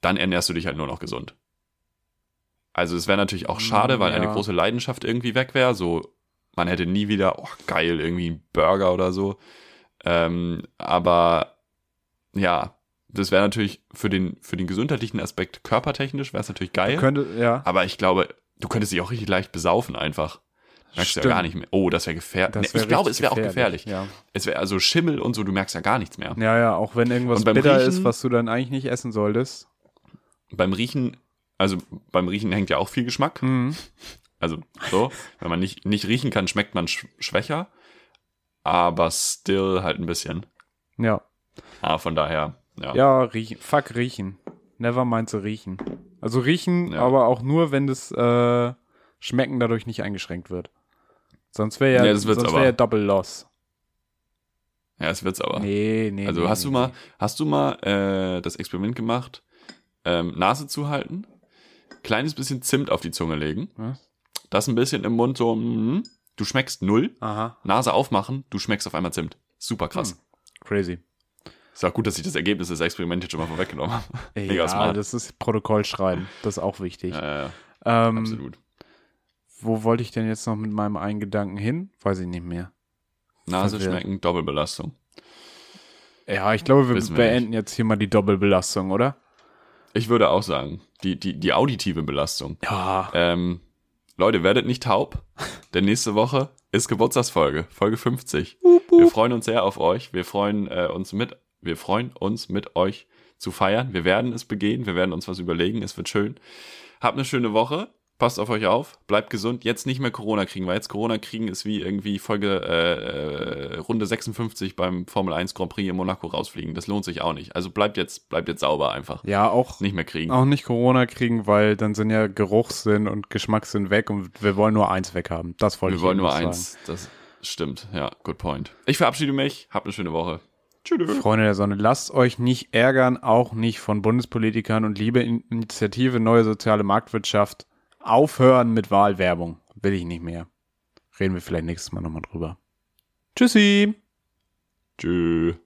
dann ernährst du dich halt nur noch gesund. Also es wäre natürlich auch schade, weil Ja. eine große Leidenschaft irgendwie weg wäre. So, man hätte nie wieder, oh geil, irgendwie ein Burger oder so. Ähm, aber ja, das wäre natürlich für den, für den gesundheitlichen Aspekt körpertechnisch wäre es natürlich geil. Könnte, ja. aber ich glaube, du könntest dich auch richtig leicht besaufen einfach. Merkst du ja gar nicht mehr. Oh, das wäre gefährlich. Nee, wär ich glaube, es wäre auch gefährlich. Ja. Es wäre also Schimmel und so, du merkst ja gar nichts mehr. ja, ja, auch wenn irgendwas bitter Riechen- ist, was du dann eigentlich nicht essen solltest. Beim Riechen, also beim Riechen hängt ja auch viel Geschmack. Mhm. Also so, wenn man nicht, nicht riechen kann, schmeckt man sch schwächer. Aber still halt ein bisschen. Ja. Ah, von daher, ja. Ja, riechen. Fuck, riechen. Never mind zu riechen. Also riechen, Ja. aber auch nur, wenn das äh, Schmecken dadurch nicht eingeschränkt wird. Sonst wäre ja, Ja, das sonst wär ja Double Loss. Ja, es wird's aber. Nee, nee. also nee, hast nee, du mal, nee. hast du mal äh, das Experiment gemacht, ähm, Nase zu halten, kleines bisschen Zimt auf die Zunge legen, Was? das ein bisschen im Mund so, mm, du schmeckst null, Aha, Nase aufmachen, du schmeckst auf einmal Zimt. Super krass. Hm. crazy. Ist auch gut, dass ich das Ergebnis des Experiments jetzt schon mal vorweggenommen habe. Mega ja, smart. das ist Protokoll schreiben. Das ist auch wichtig. Äh, ähm, absolut. Wo wollte ich denn jetzt noch mit meinem einen Gedanken hin? Weiß ich nicht mehr. Nase schmecken, Doppelbelastung. Ja, ich glaube, wir Wissen wir beenden jetzt hier mal die Doppelbelastung, oder? Ich würde auch sagen, die, die, die auditive Belastung. Ja. Ähm, Leute, werdet nicht taub, denn nächste Woche ist Geburtstagsfolge, Folge 50. Wir freuen uns sehr auf euch. Wir freuen äh, uns mit, wir freuen uns mit euch zu feiern. Wir werden es begehen, wir werden uns was überlegen. Es wird schön. Habt eine schöne Woche. Passt auf euch auf, bleibt gesund. Jetzt nicht mehr Corona kriegen, weil jetzt Corona kriegen ist wie irgendwie Folge äh, äh, Runde 56 beim Formel 1 Grand Prix in Monaco rausfliegen. Das lohnt sich auch nicht. Also bleibt jetzt, bleibt jetzt sauber einfach. Ja, auch, Nicht mehr kriegen. auch nicht Corona kriegen, weil dann sind ja Geruchssinn und Geschmackssinn weg und wir wollen nur eins weghaben. Das wollte Wir ich wollen eben nur eins. Das stimmt. Ja, good point. Ich verabschiede mich. Habt eine schöne Woche. Freunde der Sonne, lasst euch nicht ärgern, auch nicht von Bundespolitikern und liebe Initiative Neue Soziale Marktwirtschaft. Aufhören mit Wahlwerbung. Will ich nicht mehr. Reden wir vielleicht nächstes Mal nochmal drüber. Tschüssi. Tschüss.